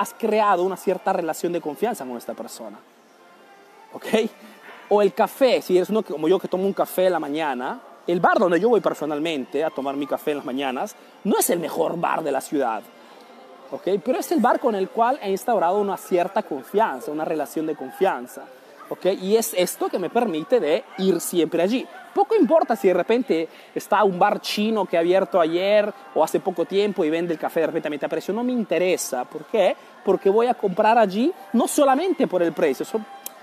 has creado una cierta relación de confianza con esta persona. ¿Ok? O el café, si eres uno como yo que tomo un café en la mañana, el bar donde yo voy personalmente a tomar mi café en las mañanas no es el mejor bar de la ciudad. ¿ok? Pero es el bar con el cual he instaurado una cierta confianza, una relación de confianza, ¿ok? Y es esto que me permite de ir siempre allí. Poco importa si de repente está un bar chino que ha abierto ayer o hace poco tiempo y vende el café de repente a mitad precio, no me interesa. ¿Por qué? Porque voy a comprar allí no solamente por el precio,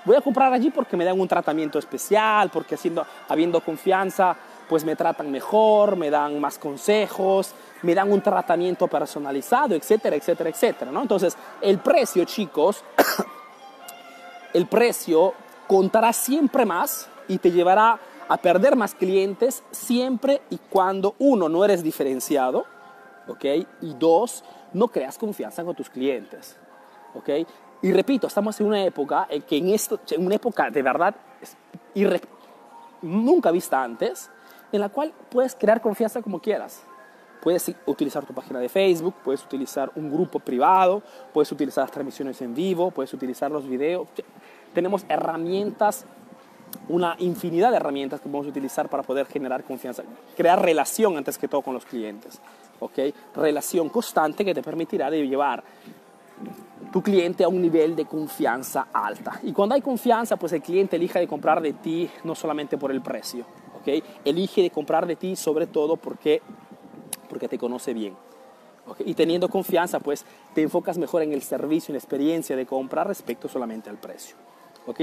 voy a comprar allí porque me dan un tratamiento especial, porque haciendo, habiendo confianza pues me tratan mejor, me dan más consejos, me dan un tratamiento personalizado, etcétera, etcétera, etcétera. ¿no? Entonces, el precio, chicos, el precio contará siempre más y te llevará a perder más clientes siempre y cuando, uno, no eres diferenciado, ¿ok? Y dos, no creas confianza con tus clientes, ¿ok? Y repito, estamos en una época en que en esto, en una época de verdad nunca vista antes, en la cual puedes crear confianza como quieras. Puedes utilizar tu página de Facebook, puedes utilizar un grupo privado, puedes utilizar las transmisiones en vivo, puedes utilizar los videos. Tenemos herramientas, una infinidad de herramientas que podemos utilizar para poder generar confianza, crear relación antes que todo con los clientes. ¿ok? Relación constante que te permitirá llevar tu cliente a un nivel de confianza alta. Y cuando hay confianza, pues el cliente elige de comprar de ti no solamente por el precio, ¿ok? Elige de comprar de ti sobre todo porque, porque te conoce bien. Y teniendo confianza, pues te enfocas mejor en el servicio, en la experiencia de compra respecto solamente al precio. ¿ok?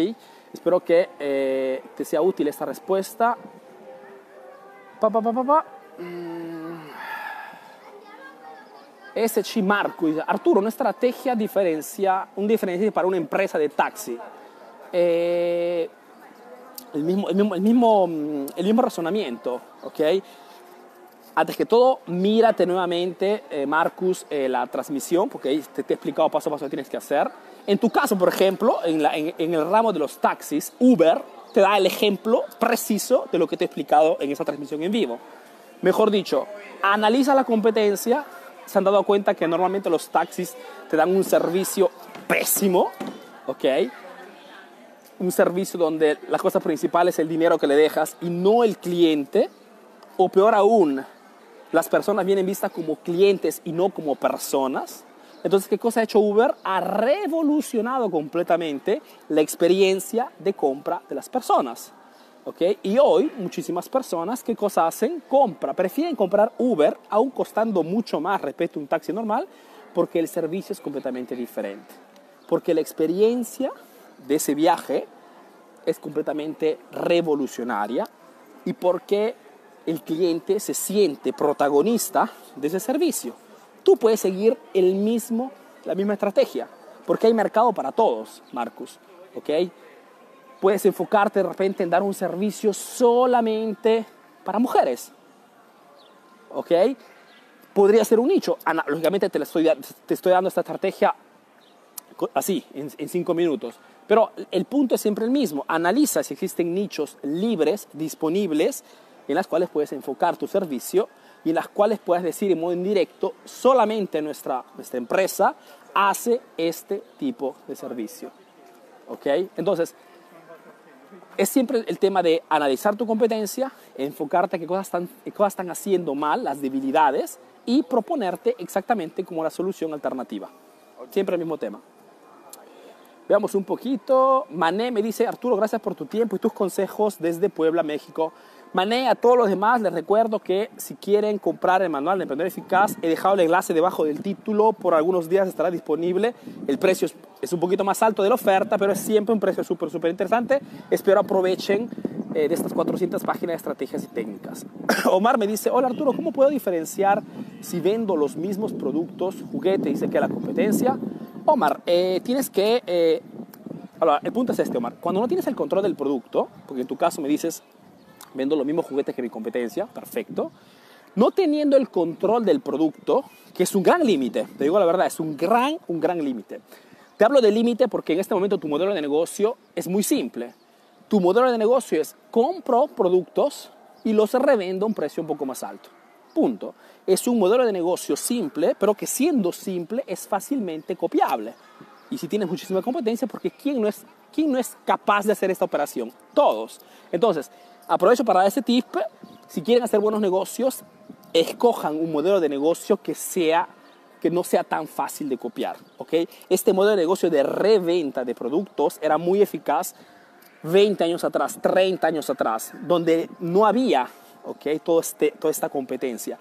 Espero que eh, te sea útil esta respuesta. Pa, pa, pa. Mm. SC Marcus. Arturo, una estrategia diferencia, un diferencia para una empresa de taxi. Eh, el, mismo, el, mismo, el, mismo, mm, el mismo razonamiento, ¿ok? Antes que todo, mírate nuevamente, eh, Marcus, eh, la transmisión, porque te, te, he explicado paso a paso lo que tienes que hacer. En tu caso, por ejemplo, en, la, en, en el ramo de los taxis, Uber te da el ejemplo preciso de lo que te he explicado en esa transmisión en vivo. Mejor dicho, analiza la competencia, se han dado cuenta que normalmente los taxis te dan un servicio pésimo, ¿ok? Un servicio donde la cosa principal es el dinero que le dejas y no el cliente, o peor aún, las personas vienen vistas como clientes y no como personas. Entonces, ¿qué cosa ha hecho Uber? Ha revolucionado completamente la experiencia de compra de las personas. ¿okay? Y hoy muchísimas personas, ¿qué cosa hacen? Compra, prefieren comprar Uber, aún costando mucho más respecto a un taxi normal, porque el servicio es completamente diferente. Porque la experiencia de ese viaje es completamente revolucionaria y porque el cliente se siente protagonista de ese servicio. Tú puedes seguir el mismo, la misma estrategia, porque hay mercado para todos, Marcus. ¿ok? puedes enfocarte de repente en dar un servicio solamente para mujeres. ¿Ok? Podría ser un nicho. Lógicamente te, estoy, te estoy dando esta estrategia así, en, en cinco minutos. Pero el punto es siempre el mismo. Analiza si existen nichos libres, disponibles, en las cuales puedes enfocar tu servicio y en las cuales puedes decir en modo indirecto, solamente nuestra, nuestra empresa hace este tipo de servicio. ¿Ok? Entonces, es siempre el tema de analizar tu competencia, enfocarte a qué cosas están, qué cosas están haciendo mal, las debilidades, y proponerte exactamente como la solución alternativa. Siempre el mismo tema. Veamos un poquito. Mané me dice, Arturo, gracias por tu tiempo y tus consejos desde Puebla, México. Mané, a todos los demás les recuerdo que si quieren comprar el manual de Emprendedor Eficaz, he dejado el enlace debajo del título, por algunos días estará disponible. El precio es, un poquito más alto de la oferta, pero es siempre un precio súper, súper interesante. Espero aprovechen eh, de estas 400 páginas de estrategias y técnicas. Omar me dice, hola Arturo, ¿cómo puedo diferenciar si vendo los mismos productos, juguete, dice que la competencia? Omar, eh, tienes que... Eh, el punto es este, Omar. Cuando no tienes el control del producto, porque en tu caso me dices, vendo los mismos juguetes que mi competencia, perfecto. No teniendo el control del producto, que es un gran límite, te digo la verdad, es un gran, un gran límite. Te hablo de límite porque en este momento tu modelo de negocio es muy simple. Tu modelo de negocio es compro productos y los revendo a un precio un poco más alto. Punto. Es un modelo de negocio simple, pero que siendo simple es fácilmente copiable. Y si tienes muchísima competencia, porque ¿quién no es, quién no es capaz de hacer esta operación? Todos. Entonces, Aprovecho para dar ese tip. Si quieren hacer buenos negocios, escojan un modelo de negocio que sea, que no sea tan fácil de copiar. ¿okay? Este modelo de negocio de reventa de productos era muy eficaz 20 años atrás, 30 años atrás, donde no había ¿okay? Todo este, toda esta competencia.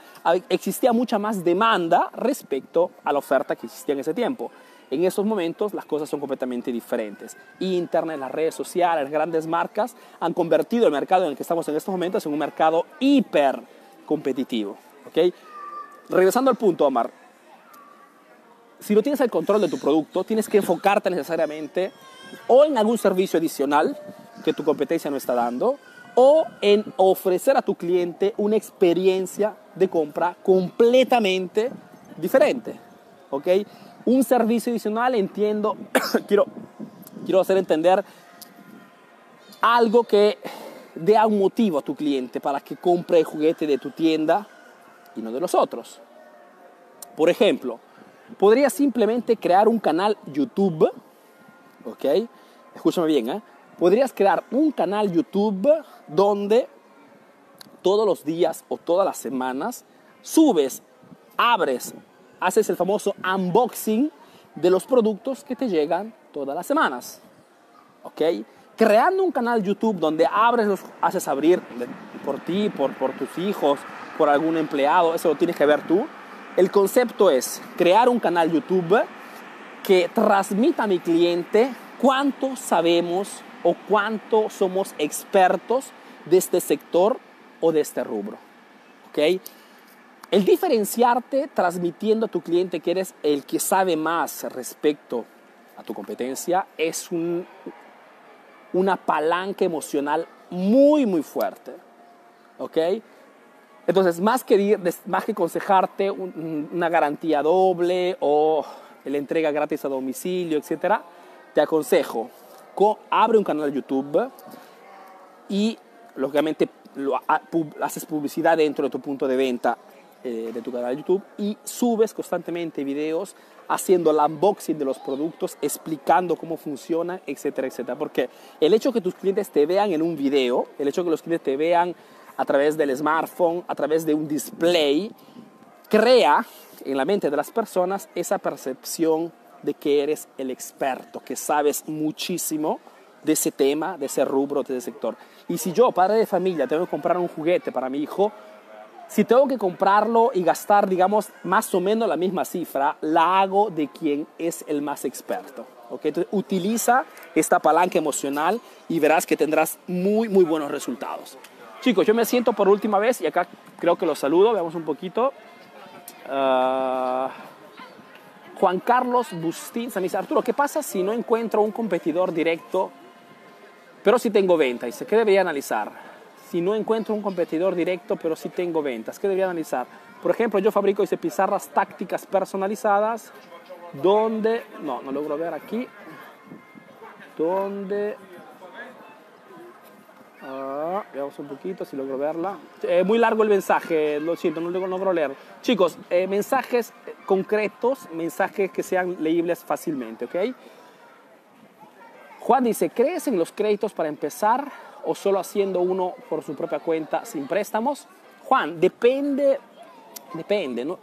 Existía mucha más demanda respecto a la oferta que existía en ese tiempo. En esos momentos las cosas son completamente diferentes. Internet, las redes sociales, las grandes marcas han convertido el mercado en el que estamos en estos momentos en un mercado hiper competitivo. ¿okay? Regresando al punto, Omar, si no tienes el control de tu producto, tienes que enfocarte necesariamente o en algún servicio adicional que tu competencia no está dando, o en ofrecer a tu cliente una experiencia de compra completamente diferente. ¿Ok? Un servicio adicional, entiendo, quiero, quiero hacer entender algo que dé un motivo a tu cliente para que compre el juguete de tu tienda y no de los otros. Por ejemplo, podría simplemente crear un canal YouTube, ¿ok? Escúchame bien, ¿eh? Podrías crear un canal YouTube donde todos los días o todas las semanas subes, abres, haces el famoso unboxing de los productos que te llegan todas las semanas. ¿Ok? Creando un canal YouTube donde abres, haces abrir por ti, por, por tus hijos, por algún empleado, eso lo tienes que ver tú. El concepto es crear un canal YouTube que transmita a mi cliente cuánto sabemos o cuánto somos expertos de este sector o de este rubro. ¿Ok? El diferenciarte transmitiendo a tu cliente que eres el que sabe más respecto a tu competencia es un, una palanca emocional muy, muy fuerte. ¿Ok? Entonces, más que, más que aconsejarte una garantía doble o la entrega gratis a domicilio, etc., te aconsejo, abre un canal de YouTube y, lógicamente, haces publicidad dentro de tu punto de venta eh, de tu canal de YouTube y subes constantemente videos haciendo el unboxing de los productos, explicando cómo funciona, etcétera, etcétera. Porque el hecho que tus clientes te vean en un video, el hecho que los clientes te vean a través del smartphone, a través de un display, crea en la mente de las personas esa percepción de que eres el experto, que sabes muchísimo de ese tema, de ese rubro, de ese sector. Y si yo, padre de familia, tengo que comprar un juguete para mi hijo, si tengo que comprarlo y gastar, digamos, más o menos la misma cifra, la hago de quien es el más experto. ¿okay? Entonces, utiliza esta palanca emocional y verás que tendrás muy, muy buenos resultados. Chicos, yo me siento por última vez y acá creo que los saludo, veamos un poquito. Uh, Juan Carlos Bustín me dice, Arturo, ¿qué pasa si no encuentro un competidor directo, pero si tengo venta? ¿qué debería analizar? Si no encuentro un competidor directo, pero si tengo ventas, ¿qué debería analizar? Por ejemplo, yo fabrico dice, pizarras tácticas personalizadas, donde, no, no logro ver aquí, donde Ah, veamos un poquito si logro verla. Eh, muy largo el mensaje, lo siento, no lo logro leer. Chicos, eh, mensajes concretos, mensajes que sean leíbles fácilmente, ¿ok? Juan dice, ¿crees en los créditos para empezar o solo haciendo uno por su propia cuenta sin préstamos? Juan, depende, depende, ¿no?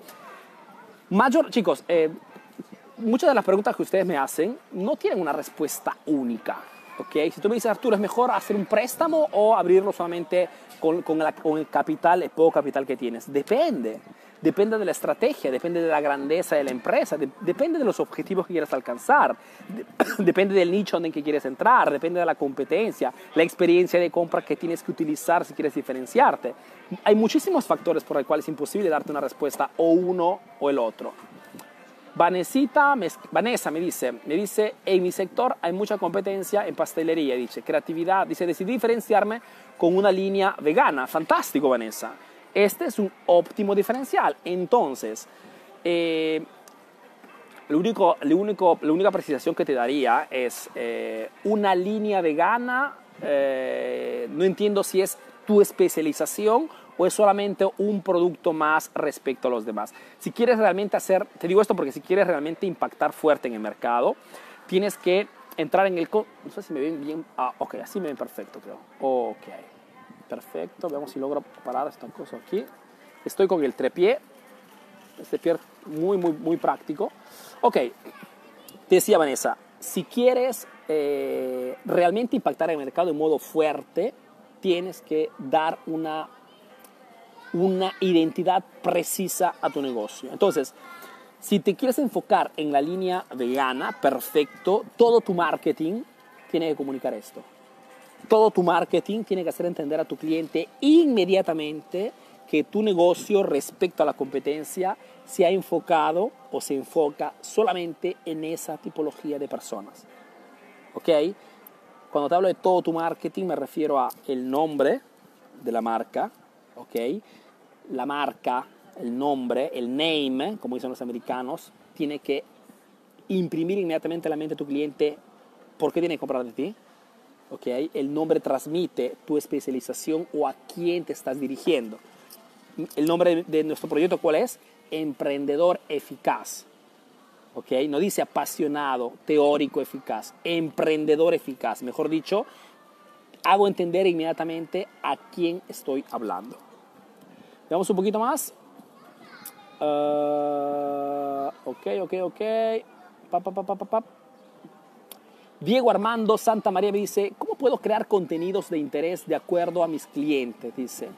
Mayor, chicos, eh, muchas de las preguntas que ustedes me hacen no tienen una respuesta única. Si tú me dices, Arturo, ¿es mejor hacer un préstamo o abrirlo solamente con, con, el capital, el poco capital que tienes? Depende. Depende de la estrategia, depende de la grandeza de la empresa, depende de los objetivos que quieras alcanzar, depende del nicho en el que quieres entrar, depende de la competencia, la experiencia de compra que tienes que utilizar si quieres diferenciarte. Hay muchísimos factores por los cuales es imposible darte una respuesta o uno o el otro. Vanesita, Vanessa me dice, me dice, en mi sector hay mucha competencia en pastelería, dice, creatividad, dice, decidí diferenciarme con una línea vegana. Fantástico, Vanessa. Este es un óptimo diferencial. Entonces, eh, lo único, lo único, la única precisación que te daría es eh, una línea vegana, eh, no entiendo si es tu especialización o es solamente un producto más respecto a los demás. Si quieres realmente hacer, te digo esto porque si quieres realmente impactar fuerte en el mercado, tienes que entrar en el... No sé si me ven bien. Ah, ok, así me ven perfecto, creo. Ok, perfecto. Veamos si logro parar esta cosa aquí. Estoy con el trepié. Este Pierre muy, muy, muy práctico. Ok, decía Vanessa, si quieres eh, realmente impactar el mercado de modo fuerte, tienes que dar una, una identidad precisa a tu negocio. Entonces, si te quieres enfocar en la línea vegana, perfecto, todo tu marketing tiene que comunicar esto. Todo tu marketing tiene que hacer entender a tu cliente inmediatamente que tu negocio respecto a la competencia se ha enfocado o se enfoca solamente en esa tipología de personas. ¿Ok? Cuando te hablo de todo tu marketing me refiero a el nombre de la marca, ¿ok? La marca, el nombre, el name, como dicen los americanos, tiene que imprimir inmediatamente en la mente de tu cliente por qué tiene que comprar de ti. ¿Ok? El nombre transmite tu especialización o a quién te estás dirigiendo. El nombre de nuestro proyecto, ¿cuál es? Emprendedor eficaz. ¿ok? No dice apasionado, teórico eficaz, emprendedor eficaz. Mejor dicho, hago entender inmediatamente a quién estoy hablando. Veamos un poquito más. Uh, ok, ok, ok. Pa, pa, pa, Diego Armando Santa María me dice, ¿cómo puedo crear contenidos de interés de acuerdo a mis clientes? Dice.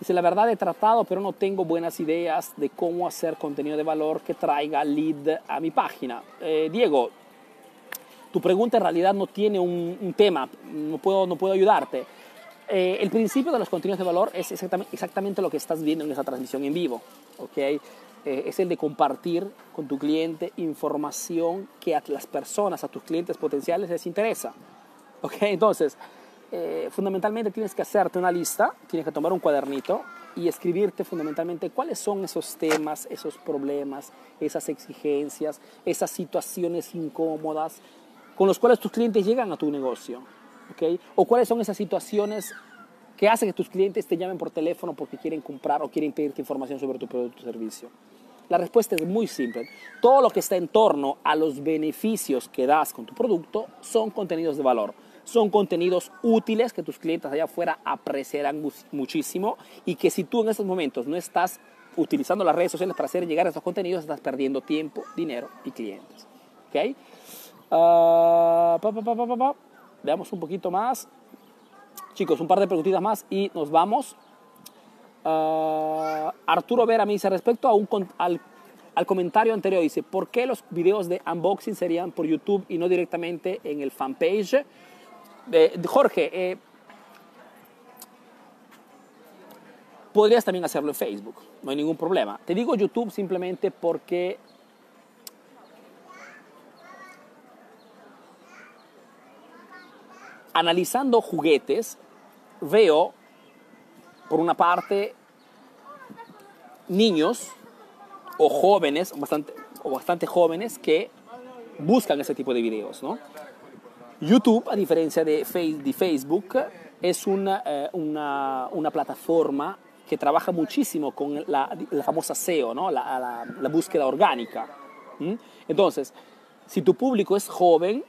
Dice, la verdad he tratado, pero no tengo buenas ideas de cómo hacer contenido de valor que traiga lead a mi página. Eh, Diego, tu pregunta en realidad no tiene un, tema, no puedo, no puedo ayudarte. Eh, el principio de los contenidos de valor es exactamente, lo que estás viendo en esa transmisión en vivo. ¿okay? Eh, es el de compartir con tu cliente información que a las personas, a tus clientes potenciales les interesa. ¿okay? Entonces, eh, fundamentalmente tienes que hacerte una lista, tienes que tomar un cuadernito y escribirte fundamentalmente cuáles son esos temas, esos problemas, esas exigencias, esas situaciones incómodas con los cuales tus clientes llegan a tu negocio. ¿okay? O cuáles son esas situaciones que hacen que tus clientes te llamen por teléfono porque quieren comprar o quieren pedirte información sobre tu producto o servicio. La respuesta es muy simple. Todo lo que está en torno a los beneficios que das con tu producto son contenidos de valor son contenidos útiles que tus clientes allá afuera apreciarán muchísimo y que si tú en estos momentos no estás utilizando las redes sociales para hacer llegar esos contenidos, estás perdiendo tiempo, dinero y clientes. ¿Ok? Ah, Veamos un poquito más. Chicos, un par de preguntitas más y nos vamos. Uh, Arturo Vera me dice respecto a un, al, comentario anterior, dice, ¿por qué los videos de unboxing serían por YouTube y no directamente en el fanpage? Jorge, eh, podrías también hacerlo en Facebook, no hay ningún problema. Te digo YouTube simplemente porque analizando juguetes, veo, por una parte, niños o jóvenes, bastante, o bastante jóvenes, que buscan ese tipo de videos, ¿no? YouTube, a diferencia de, Facebook, es una, eh, una, una, plataforma que trabaja muchísimo con la, la famosa SEO, ¿no? la, la, búsqueda orgánica. Entonces, si tu público es joven,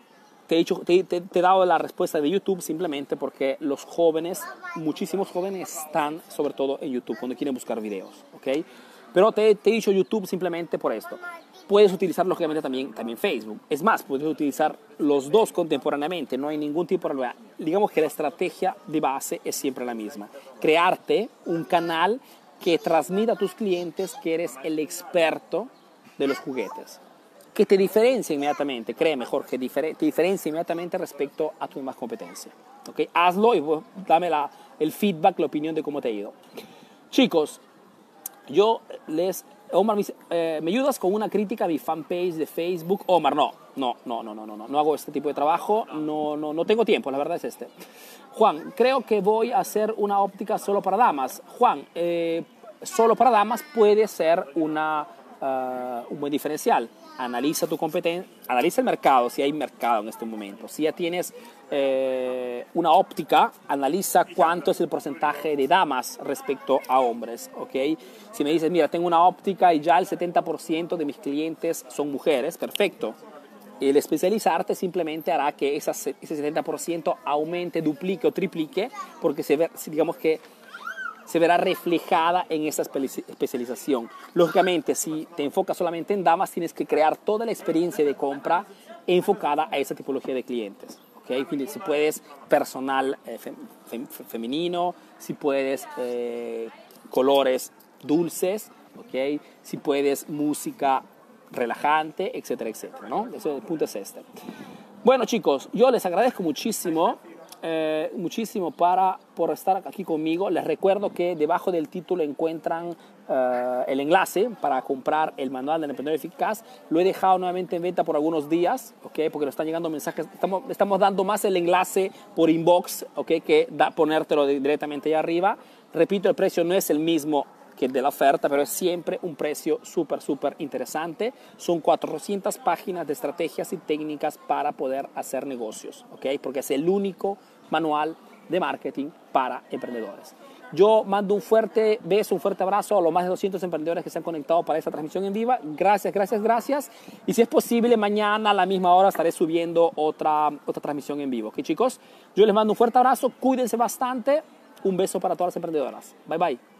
te he, dicho, te, te, he, dado la respuesta de YouTube simplemente porque los jóvenes, muchísimos jóvenes están sobre todo en YouTube cuando quieren buscar videos, ¿ok? Pero te, te he dicho YouTube simplemente por esto puedes utilizar lógicamente también, también Facebook. Es más, puedes utilizar los dos contemporáneamente, no hay ningún tipo de problema. Digamos que la estrategia de base es siempre la misma. Crearte un canal que transmita a tus clientes que eres el experto de los juguetes. Que te diferencia inmediatamente, créeme Jorge, te diferencia inmediatamente respecto a tu más competencia. ¿Okay? Hazlo y dame la, el feedback, la opinión de cómo te ha ido. Chicos, yo les Omar eh, ¿me ayudas con una crítica a mi fanpage de Facebook? Omar, no, no, no, no, no, no, no, no hago este tipo de trabajo, no, no, no tengo tiempo, la verdad es este. Juan, creo que voy a hacer una óptica solo para damas. Juan, eh, solo para damas puede ser una, uh, un buen diferencial analiza tu competencia, analiza el mercado, si hay mercado en este momento. Si ya tienes eh, una óptica, analiza cuánto es el porcentaje de damas respecto a hombres, ¿ok? Si me dices, mira, tengo una óptica y ya el 70% de mis clientes son mujeres, perfecto. El especializarte simplemente hará que ese 70% aumente, duplique o triplique, porque se ve, digamos que se verá reflejada en esa especialización. Lógicamente, si te enfocas solamente en damas, tienes que crear toda la experiencia de compra enfocada a esa tipología de clientes. ¿okay? Si puedes personal eh, femenino, si puedes eh, colores dulces, ¿okay? si puedes música relajante, etcétera, etcétera. ¿no? Ese, el punto es este. Bueno chicos, yo les agradezco muchísimo eh, muchísimo para, por estar aquí conmigo. Les recuerdo que debajo del título encuentran eh, el enlace para comprar el manual del emprendedor eficaz. Lo he dejado nuevamente en venta por algunos días, ¿okay? porque nos están llegando mensajes. Estamos, estamos dando más el enlace por inbox ¿okay? que da, ponértelo directamente ahí arriba. Repito, el precio no es el mismo que de la oferta, pero es siempre un precio súper, súper interesante. Son 400 páginas de estrategias y técnicas para poder hacer negocios, ¿ok? Porque es el único manual de marketing para emprendedores. Yo mando un fuerte beso, un fuerte abrazo a los más de 200 emprendedores que se han conectado para esta transmisión en viva. Gracias, gracias, gracias. Y si es posible, mañana a la misma hora estaré subiendo otra, otra transmisión en vivo. ¿Ok, chicos? Yo les mando un fuerte abrazo, cuídense bastante. Un beso para todas las emprendedoras. Bye, bye.